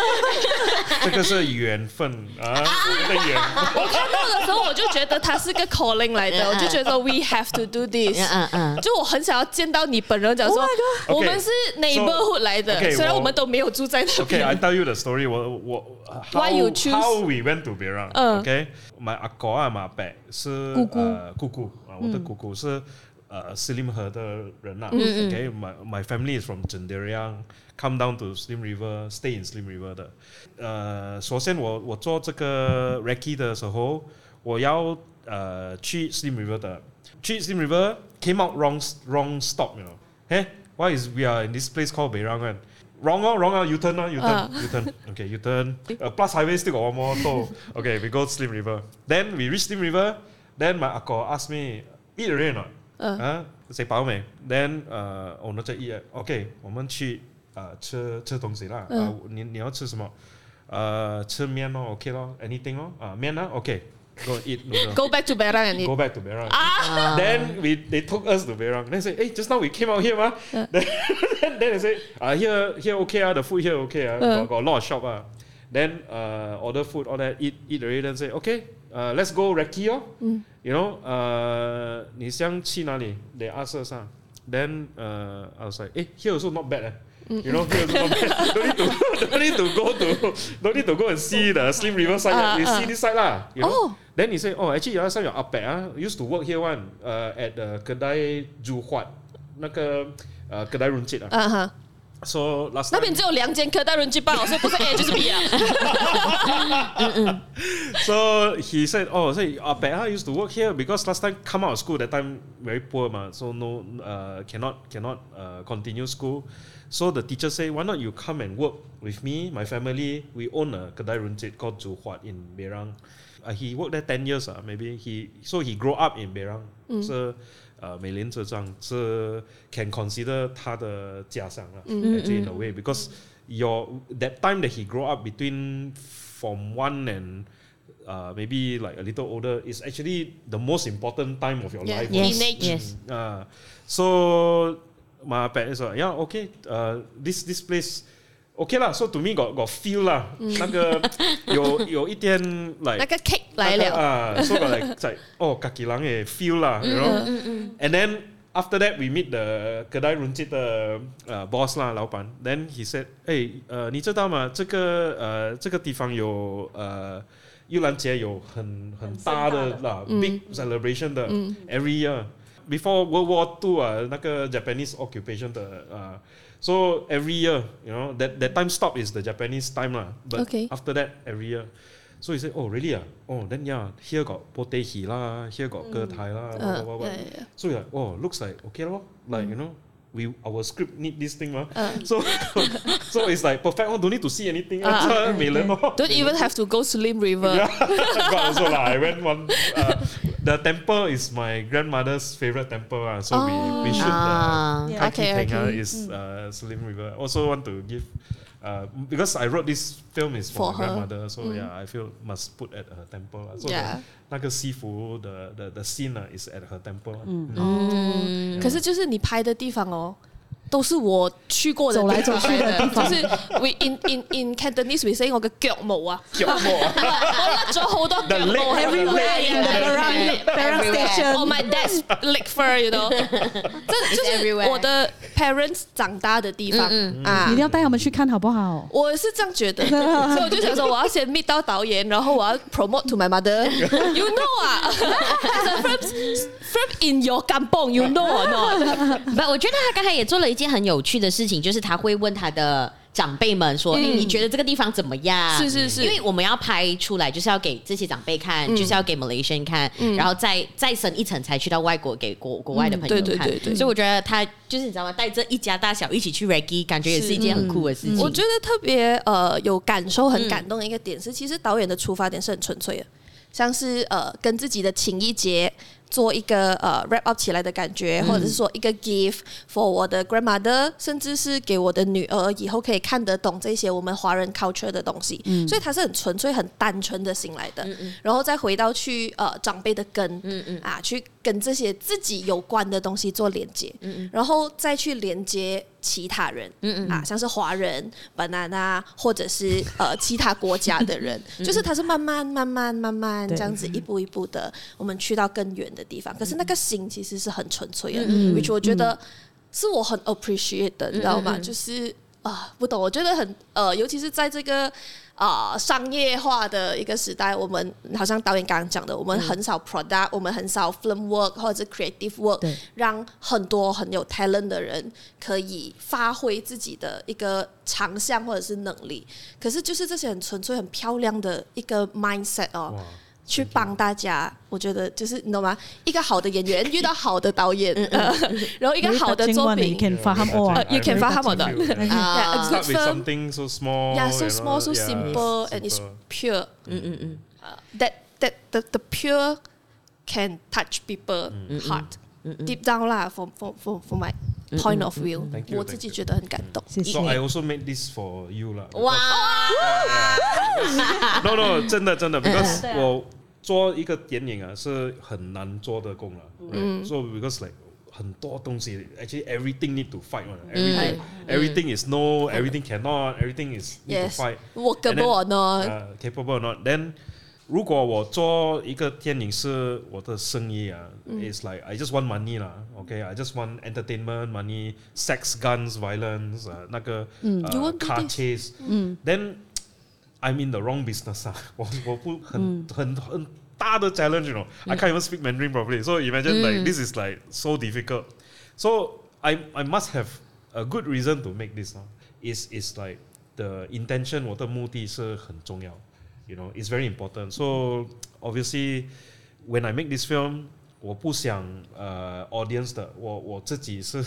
这个是缘分啊，这个缘分。我看到的时候我就觉得他是个 calling 来的，我就觉得 we have to do this。嗯嗯就我很想要见到你本人，讲 Oh 说我们是 neighborhood 来的虽然我我们都没有住在那 Okay, I。tell you the story. 我我 how Why you choose- how we went to Berang? 嗯 Okay, my 阿哥啊，my 伯是姑姑呃姑姑啊，我的姑姑是 呃 Slim 河的人啦。嗯 Okay, my my family is from Jenderiang, come down to Slim River, stay in Slim River 的。呃，首先我我做这个 recce 的时候，我要呃去 Slim River 的，去 Slim River came out wrong wrong stop, you know. Hey, why is we are in this place called Berang kan? Wrong oh, wrong oh, U turn oh, U turn, Ah. U turn. Okay, U turn. Uh, plus highway still got one more toll. Okay, we go Slim River. Then we reach Slim River. Then my uncle asked me, eat already or not? 嗯啊，谁饱没？Then 呃，我们在 eat. OK，我们去呃吃吃东西啦。呃，你你要吃什么？呃，吃面咯，OK 咯，anything 咯。啊，面啊，OK，go eat noodle. Go back to Berang and eat Go back to Berang. Ah. Then we they took us to Berang. Then say, hey, just now we came out here, ma. Then, then they say, uh, here here okay, ah, the food here okay, ah. got, got a lot of shop, ah. Then uh, order food, all that, eat eat already. Then say, okay, uh, let's go recce, oh. You know, uh, 你想去哪里? They ask us, ah. Then uh, I was like, eh, here also not bad, eh. You know, here also not bad. don't need to don't need to go to don't need to go and see the Slim River side. Ah, we ah. see this side lah. You know? Oh. Then he say, oh, actually last time your 阿伯啊 used to work here one, uh, at the kedai Juhuat, 那个呃 kedai runcit 啊。 啊哈， So last 那 time, 边只有两间科大人去报，所以不是 A 就是 B 啊。 so he said, "Oh, say uh, Beha used to work here because last time come out of school that time very poor ma, so no uh, cannot cannot uh, continue school. So the teacher say, why not you come and work with me, my family? We own a kedai runcit called Zhu Huat in Berang. Uh, he worked there ten years. Uh, maybe he so he grew up in Berang. So 呃美廉这张这 can consider 他的家乡了、actually in a way because your that time that he grew up between form one and uh, maybe like a little older is actually the most important time of your Yeah. life. Yes, Teenage. yes. Uh, so my parents are yeah okay uh, this this place okay lah so to me got got feel lah 那个有有一点 like 那个 cake 来了，啊，so got like 在哦，家己人嘅 feel 啦，you know。And then after that we meet the kedai runcit 的呃 boss 啦，老板。Then he said，哎，呃，你知道吗？这个呃这个地方有呃盂兰节有很很大的啦，big celebration 的，every year。Before World War Two 啊，那个 Japanese occupation 的啊。So every year, you know, that, that time stop is the Japanese time, lah. But okay. after that, every year. So he said, oh, really? Ah? Oh, then yeah, here got potehi la, here got mm. getai la, uh, blah, blah, blah. Yeah, yeah. So you're like, oh, looks like, okay, lo. like, mm. you know, we our script need this thing, uh. so so it's like perfect. Oh, don't need to see anything. Uh, uh, uh, don't even have to go to Lim River. Yeah, but also, la, I went one. Uh, the temple is my grandmother's favorite temple. Uh, so we we shoot Ah. the Yeah. Kaki Okay, Tengah okay. is uh, Slim River. Also want to give. Uh, because I wrote this film is for, For my her. grandmother, so yeah, I feel must put at her temple. lah. So Yeah. the, 那个西服 the the the scene uh, is at her temple. lah. 哦，可是就是你拍的地方哦。 都是我去过的走来走去的地方就是 we in in in Cantonese we say 我个脚毛啊，脚毛啊我甩咗好多脚毛 Everywhere in the Berang Berang Station. Oh my dad's leg fur，you know，这就是我的 parents 长大的地方啊一定。要带他们去看好不好？我是这样觉得，所以我就想说，我要先 meet 到导演，然后我要 promote to my mother。You know 啊，from from in your kampong，you know or not？不，我觉得他刚才也做了一件很有趣的事情，就是他会问他的长辈们说：“哎、你觉得这个地方怎么样？”是是是因为我们要拍出来，就是要给这些长辈看，就是要给 Malaysian 看，然后再再深一层才去到外国给国国外的朋友看。对对对对所以我觉得他就是你知道吗？带着一家大小一起去 Reggie，感觉也是一件很酷的事情。我觉得特别呃有感受、很感动的一个点是，其实导演的出发点是很纯粹的，像是呃跟自己的情谊结做一个呃 wrap up 起来的感觉，或者是说一个 gift for 我的 grandmother，甚至是给我的女儿以后可以看得懂这些我们华人 culture 的东西，所以它是很纯粹、很单纯的心来的，然后再回到去呃长辈的根，嗯嗯。啊，去跟这些自己有关的东西做连接，然后再去连接其他人，嗯啊，像是华人、banana，或者是 呃其他国家的人，就是他是慢慢、慢慢、慢慢这样子一步一步的，我们去到更远的地方。可是那个心其实是很纯粹的，which 我觉得是我很 appreciate 的，你知道吗？就是啊，不懂，我觉得很呃，尤其是在这个。啊、商业化的一个时代，我们好像导演刚刚讲的，我们很少 product，、我们很少 film work 或者是 creative work，对让很多很有 talent 的人可以发挥自己的一个长项或者是能力。可是就是这些很纯粹、很漂亮的一个 mindset 哦。哇去帮大家，我觉得就是你懂吗？一个好的演员遇到好的导演，呃然后一个好的作品 You can faham Yeah, all. Uh, you can faham all. Yeah. Yeah, a Ah. good Start with film. something so small. Yeah, so small，so simple, and it's simple. pure. 嗯嗯嗯，Uh, that that the the pure can touch people heart deep down 啦。For for for for my point of view，我自己觉得很感动。谢谢 So I also made this for you 啦。哇，No no，真的真的，because 我做一个电影啊是很难做的工啦。right? So because like 很多东西，actually everything need to fight one. Everything everything is no, everything cannot, everything is need to Yes, fight. workable or not？uh, capable or not. Then 如果我做一个电影是我的生意啊、it's like I just want money 啦，OK, I just want entertainment, money, sex, guns, violence，呃，那个 You 呃 won't do car this. chase，then I'm in the wrong business 啊，我我不很很很大的 challenge，you know, I can't even speak Mandarin properly. So imagine like this is like so difficult. So I I must have a good reason to make this 啊，is is like the intention，我的目的是很重要。 you know, it's very important. So obviously, when I make this film, 我不想呃 audience 的，我我自己是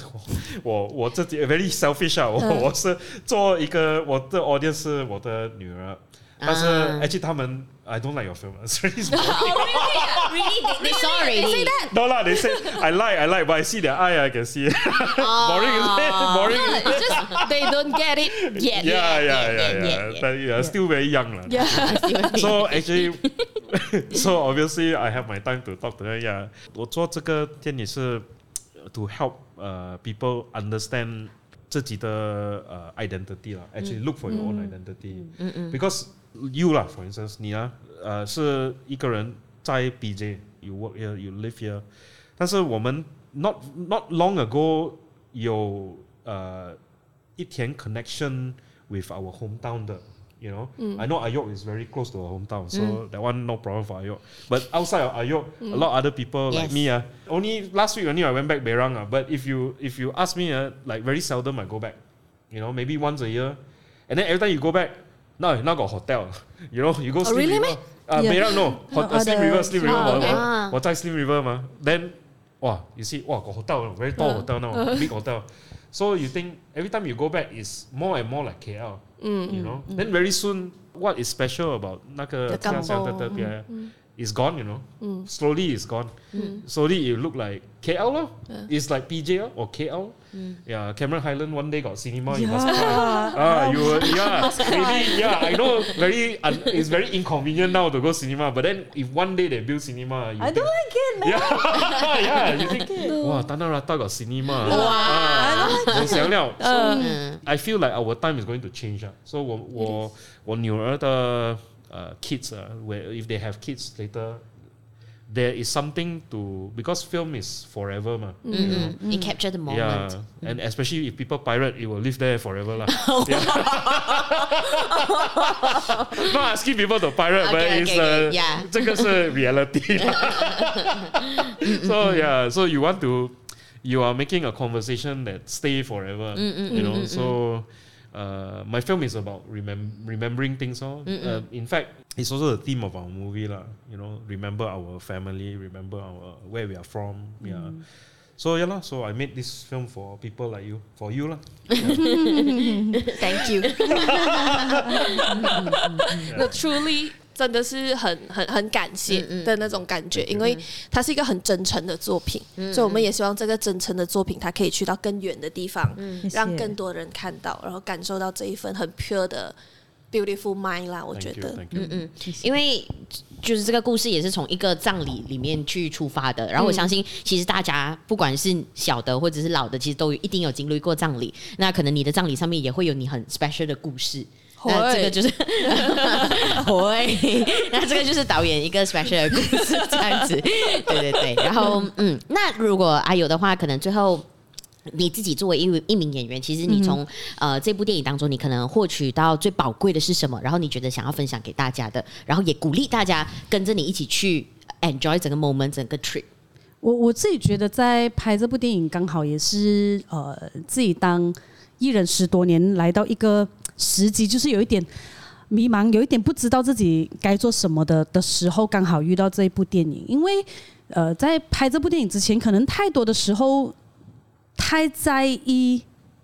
我我自己 very selfish 啊，我我是做一个我的 audience 是我的女儿，但是 actually 他们 I don't like your film. Really really? They sorry. Say that. no lah, they say I like I like, but I see their eye, I can see. Boring is it? Boring is it? It's just they don't get it yet. Yeah, yeah, yeah, yeah. But yeah, still very young lah. Yeah. So actually, so obviously I have my time to talk to her. Yeah，我做这个电影是 to help 呃 people understand 自己的呃 identity 啦。Actually look for your own identity. Because you 啦，for instance，你啊，呃是一个人 在 BJ，you work here，you live here，但是我们 not not long ago 有呃一点 connection with our hometown 的。You know, I know Ayok is very close to our hometown, so that one no problem for Ayok. But outside of Ayok, a lot of other people like Yes. me, uh, only last week only I went back Berang. Uh, but if you if you ask me, uh, like very seldom I go back. You know, maybe once a year. And then every time you go back, now now got hotel. You know, you go Slim really River. Uh, Yeah. Berang no, hot, Uh, Slim the- River, Slim River. Ah, okay. 我我在 Slim River 嘛 Then, wow, you see, wow, got hotel, very tall hotel now, big hotel. So you think every time you go back is more and more like KL, you know. Then very soon, what is special about 那个 The 家乡的 kampung. 特别 is gone, you know. Slowly it's gone. Slowly it look like KL lor. It's like PJ lor, or KL. Yeah, Cameron Highland one day got cinema. You must try. Ah, you will, yeah, maybe yeah. I know very un, it's very inconvenient now to go cinema, but then if one day they build cinema, you I think, don't like it, man. yeah, yeah, you think wow, Tanah Rata got cinema. Wow. Ah, 我想了 So Mm. I feel like our time is going to change 啊。So 我我我女儿的 呃 kids 啊，where if they have kids later。There is something to because film is forever 嘛 Mm, It captured the moment. Yeah, and especially if people pirate, it will live there forever lah. Yeah. Not asking people to pirate, but Okay, it's okay, uh, okay, yeah. 这个是 reality. lah. so yeah, so you want to, you are making a conversation that stay forever. you know, so. Uh, my film is about remem- remembering things. Oh. Uh, in fact, it's also the theme of our movie, lah. You know, remember our family, remember our where we are from. Yeah. So yeah, lah. So I made this film for people like you, for you, lah. Thank you. no, truly 真的是很很很感谢的那种感觉，因为它是一个很真诚的作品，所以我们也希望这个真诚的作品，它可以去到更远的地方，谢谢让更多人看到，然后感受到这一份很 pure 的 beautiful mind 啦。我觉 Thank you, 得，thank you. 嗯，因为就是这个故事也是从一个葬礼里面去出发的，然后我相信其实大家不管是小的或者是老的，其实都有一定有经历过葬礼。那可能你的葬礼上面也会有你很 special 的故事。那这个就是 会，那这个就是导演一个 special 的故事，这样子。对对对，然后嗯，那如果阿有的话，可能最后。你自己作为一一名演员，其实你从、呃这部电影当中，你可能获取到最宝贵的是什么？然后你觉得想要分享给大家的，然后也鼓励大家跟着你一起去 enjoy 整个 moment 整个 trip。我我自己觉得在拍这部电影，刚好也是呃自己当艺人十多年，来到一个时机，就是有一点迷茫，有一点不知道自己该做什么的的时候，刚好遇到这一部电影。因为呃在拍这部电影之前，可能太多的时候太在意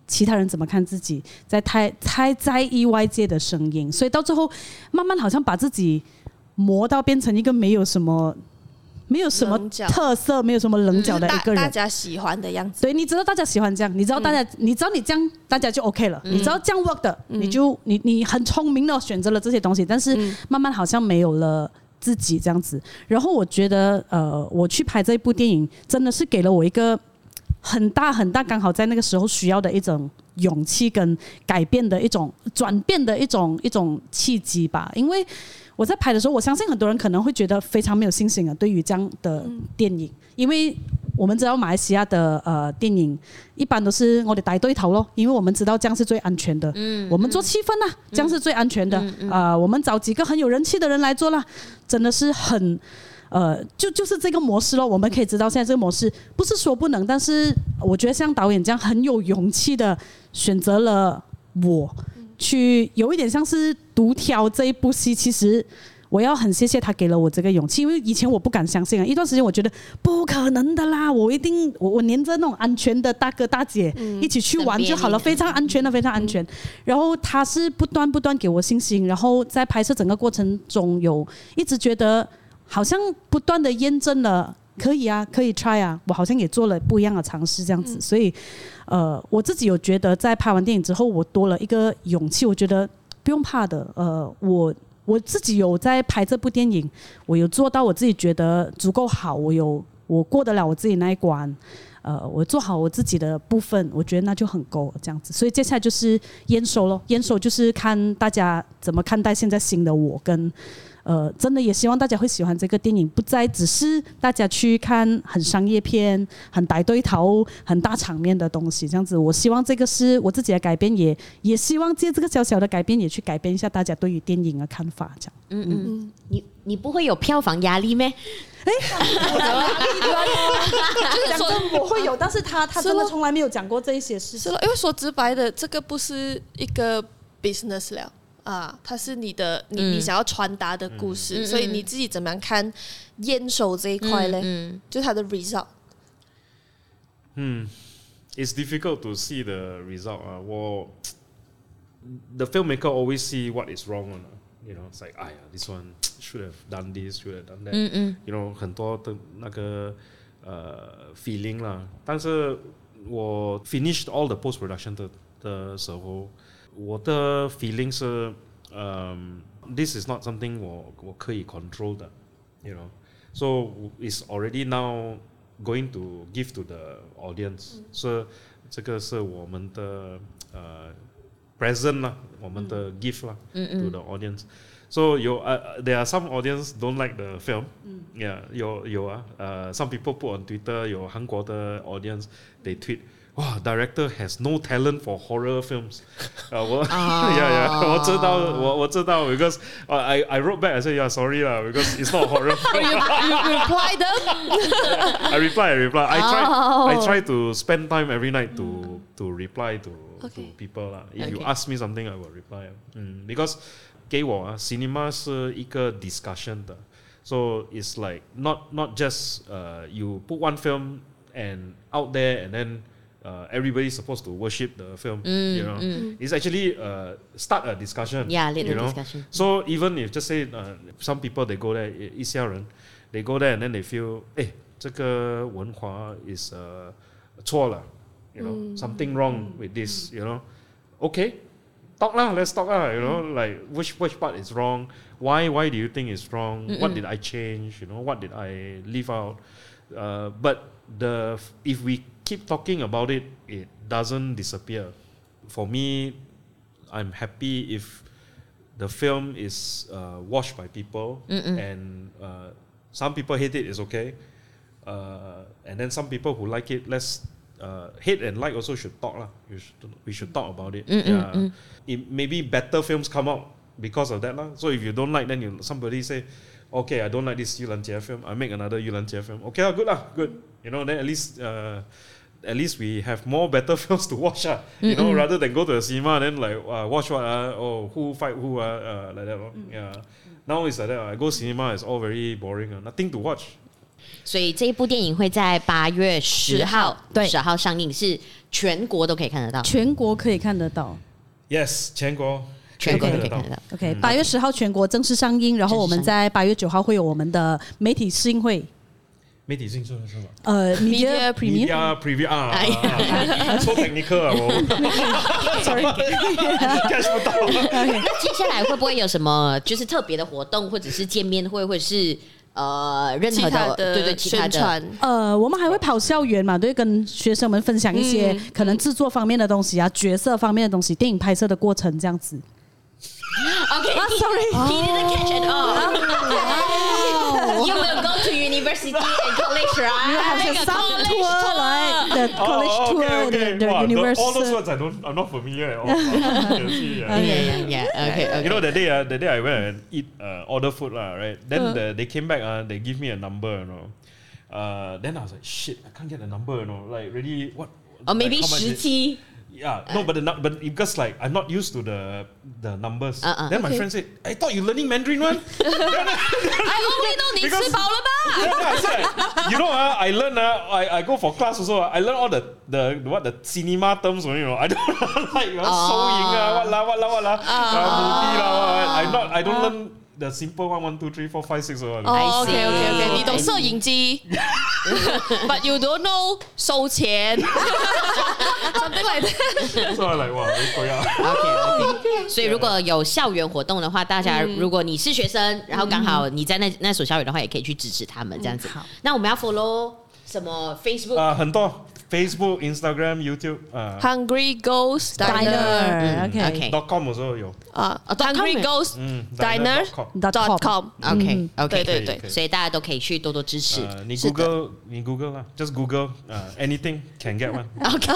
其他人怎么看自己，在太太在意外界的声音，所以到最后慢慢好像把自己磨到变成一个没有什么。没有什么特色，没有什么棱角的一个人。大家喜欢的样子。对，你知道大家喜欢这样，你知道大家，你知道你这样，大家就 OK 了。你知道这样 work 的，你就你你很聪明的选择了这些东西，但是慢慢好像没有了自己这样子。然后我觉得，呃，我去拍这一部电影，真的是给了我一个很大很大，刚好在那个时候需要的一种勇气跟改变的一种转变的一种一种契机吧，因为。我在拍的时候，我相信很多人可能会觉得非常没有信心啊，对于这样的电影，因为我们知道马来西亚的呃电影一般都是我哋带对头咯，因为我们知道这样是最安全的，嗯，我们做气氛啊，这样是最安全的，啊、呃，我们找几个很有人气的人来做啦，真的是很，呃，就就是这个模式咯，我们可以知道现在这个模式不是说不能，但是我觉得像导演这样很有勇气的选择了我。去有一点像是独挑这一部戏，其实。我要很谢谢他给了我这个勇气，因为以前我不敢相信啊，一段时间我觉得不可能的啦，我一定我我黏着那种安全的大哥大姐一起去玩就好了，非常安全的，非常安全。然后他是不断不断给我信心，然后在拍摄整个过程中有一直觉得好像不断的验证了可以啊，可以 try 啊，我好像也做了不一样的尝试这样子，所以呃我自己有觉得在拍完电影之后我多了一个勇气，我觉得不用怕的，呃我。我自己有在拍这部电影，我有做到我自己觉得足够好，我有我过得了我自己那一关，呃，我做好我自己的部分，我觉得那就很够这样子。所以接下来就是验收咯，验收就是看大家怎么看待现在新的我跟。呃，真的也希望大家会喜欢这个电影，不再只是大家去看很商业片、很大对头、很大场面的东西，这样子。我希望这个是我自己的改变，也也希望借这个小小的改变，也去改变一下大家对于电影的看法，这样。嗯嗯嗯，你你不会有票房压力咩？哎，就是说我会有，但是他他真的从来没有讲过这一些事情。是了，因为说直白的，这个不是一个 business 了。啊，它是你的，你你想要传达的故事，嗯、所以你自己怎么样看验收这一块呢？嗯嗯、就它的 result。嗯，it's difficult to see the result 啊。我，the filmmaker always see what is wrong on you know, it's like，哎呀，this one should have done this，should have done that。嗯嗯。You know，很多的那个呃 feeling 啦，但是我 finished all the post production 的的时候。我的 feeling 是，嗯、um,，this is not something 我我可以 control 的，you know，so it's already now going to give to the audience，所以这个是我们的呃、uh, present 啦，我们的 gift 啦、嗯、to the audience，so 有呃、uh, there are some audience don't like the film，yeah，有有啊，呃、uh, some people put on Twitter 有韩国的 audience they tweet。 哇，director has no talent for horror films。啊，我呀呀，我知道，我我知道，because I I wrote back I said yeah sorry 啦，because it's not horror。You you reply them? I reply I reply I try I try to spend time every night to to reply to to people 啦。If you ask me something I will reply。嗯，because 给我啊，cinema 是一个 discussion 的，so it's like not not just 呃 you put one film and out there and then uh, everybody's supposed to worship the film. Mm, you know, mm. it's actually uh, start a discussion. Yeah, lead a discussion. So even if just say uh, some people they go there, 一些人 they go there and then they feel, 哎，这个文化 is uh, 错了 you know, mm. something wrong with this, you know. Okay, talk lah, let's talk lah, you know, like which which part is wrong? Why why do you think it's wrong? Mm-mm. What did I change? You know, what did I leave out? Uh, but the if we keep talking about it, it doesn't disappear. For me, I'm happy if the film is uh, watched by people Mm-mm. and uh, some people hate it, it's okay. Uh, and then some people who like it, let's uh, hate and like also should talk lah. Should, we should talk about it. Yeah. It, maybe better films come out because of that lah. So if you don't like, then you somebody say, okay, I don't like this Yu Lan Jie film. I make another Yu Lan Jie film. Okay, good lah, good. You know, then at least uh, at least we have more better films to watch, uh, you know, rather than go to the cinema and then like uh, watch what uh, oh who fight who uh, uh like that. Uh, yeah. Now it's like that. I go cinema, it's all very boring. Uh, nothing to watch. 所以这一部电影会在八月十号对十号上映，是全国都可以看得到，全国可以看得到。Yes，全国全国都可以看得到。OK，八月十号全国正式上映，然后我们在八月九号会有我们的媒体试映会。 媒体进驻的是吗？呃，media preview media preview 啊，说 technical 啊，我 sorry，catch 不到。那接下来会不会有什么就是特别的活动，或者是见面会，或者是呃任何的对对其他的？呃，我们还会跑校园嘛，对，跟学生们分享一些可能制作方面的东西啊，角色方面的东西，电影拍摄的过程这样子。OK，sorry，he didn't catch it all。You will go to university and college, right? You have a some tour, like the college tour, the, the university. All those words I don't, I'm not familiar at all. yeah, yeah, yeah. Okay, okay. You know the day, uh, that day I went and eat, uh, order food, lah, right? Then uh. the, they came back, uh, they give me a number, you know. Uh, then I was like, shit, I can't get the number, you know. Like, really, what? Or maybe like, 17. Yeah, no, but the, nu- but because like I'm not used to the the numbers. Uh-uh. Then my Okay. friend said, "I thought you learning Mandarin one." I only know 你 Because- 吃饱了吧？ Yeah, I said, you know, uh, I learn, uh, I, I go for class also. uh, I learn all the, the what the cinema terms, you know. I don't like uh, sewing, uh, what la, what la, what la, uh, movie la, what, what. I not, I don't learn the simple one, one, two, three, four, five, six. Or, 哦 I ，OK see. OK OK，你懂摄影机，but you don't know 收钱 哦对对对要。Ok ok 所以如果有校园活动的话大家如果你是学生然后刚好你在那那所校园的话也可以去支持他们这样子。好。那我们要 follow 什么？Facebook 啊很多。Facebook、Instagram、YouTube 呃 Hungry Ghost Diner Diner OK OK dot com 我说有，啊哦，dot com，Hungry Ghost 嗯 Diner dot com dot com。OK OK，对对对所以大家都可以去多多支持。呃，你 Google 你 Google 啦，just Google 呃 anything can get one。OK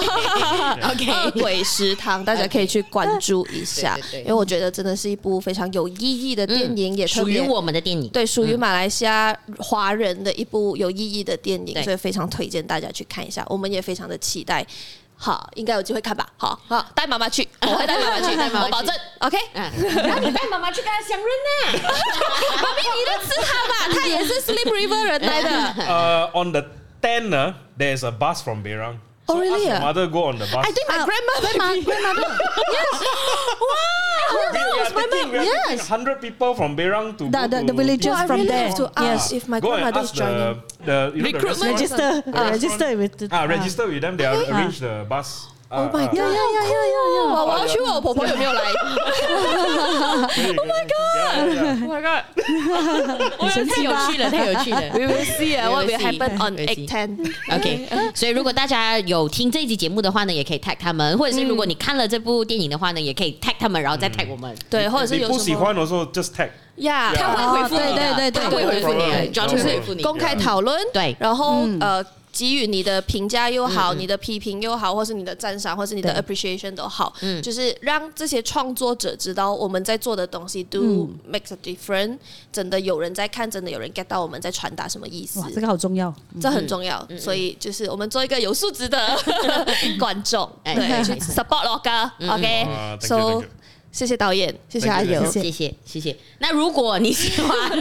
OK 鬼食堂，大家可以去关注一下因为我觉得真的是一部非常有意义的电影，也特属于我们的电影。对属于马来西亚华人的一部有意义的电影，所以非常推荐大家去看一下。我们也非常的期待。好，应该有机会看吧。好好，带妈妈去，我会带妈妈去，带妈妈去我保证。OK，嗯，然后你带妈妈去跟他相认呢。妈咪，你认识他吧？他也是 Sleep River 人来的。呃，on the ten 呢，there's a bus from Berang。Oh, So really? ask your mother go on the bus. I think my grandma grandma grandmother Yes. Wow. we are my taking, mom. we are taking Yes. 100 people from Berang to The- go the- the villagers Oh, from really there. have to ask Yes. if my go and grandmother is ask joining. the, the you know, the Recruitment. restaurant- register restaurant. register with the Ah, register with them. They are arrange the bus. Oh my 哇，我要去问我婆婆有没有来。Oh my god! Oh my god！太有趣了，太有趣了。We will see uh, what will happen on. Egg Ten。OK，所以如果大家有听这一集节目的话呢，也可以 tag 他们，或者是如果你看了这部电影的话呢，也可以 tag 他们，然后再 tag 我们。对，或者是有不有喜欢的时候 just tag。呀，他会回复你的，哦对对对他会回复你的对，John 会就是回复你。公开讨论，对然后呃。给予你的评价又好，你的批评又好，或是你的赞赏，或是你的 appreciation 都好，就是让这些创作者知道我们在做的东西 do makes a difference，真的有人在看，真的有人 get 到我们在传达什么意思。哇，，这个好重要。这很重要。所以就是我们做一个有素质的 观众，哎对，去 support 咯哥啊，thank，OK，so you，thank you 谢谢导演，谢谢阿尤谢。谢谢谢谢。那如果你喜欢，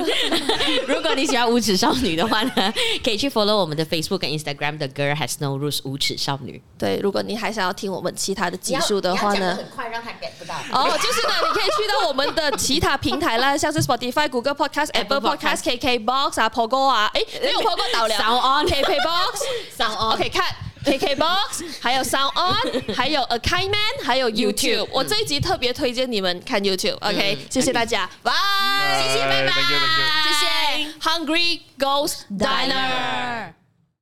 如果你喜欢无耻少女的话呢，可以去 follow 我们的 Facebook 跟 Instagram 的 Girl Has No Rules 无耻少女。对，如果你还想要听我们其他的技术的话呢，很快让他 get 不到。哦，就是呢，你可以去到我们的其他平台啦，像是 Spotify、Google Podcast、Apple Podcast、KK Box 啊、Pogo 啊，哎，没有 Pogo 导了 Sound On KK Box、Sound On OK 看 KK Box，还有 Sound On，还有 A Kind Man，还有 YouTube。我这一集特别推荐你们看 YouTube。OK，谢谢大家，拜，谢谢拜拜谢谢 Hungry Ghost Diner。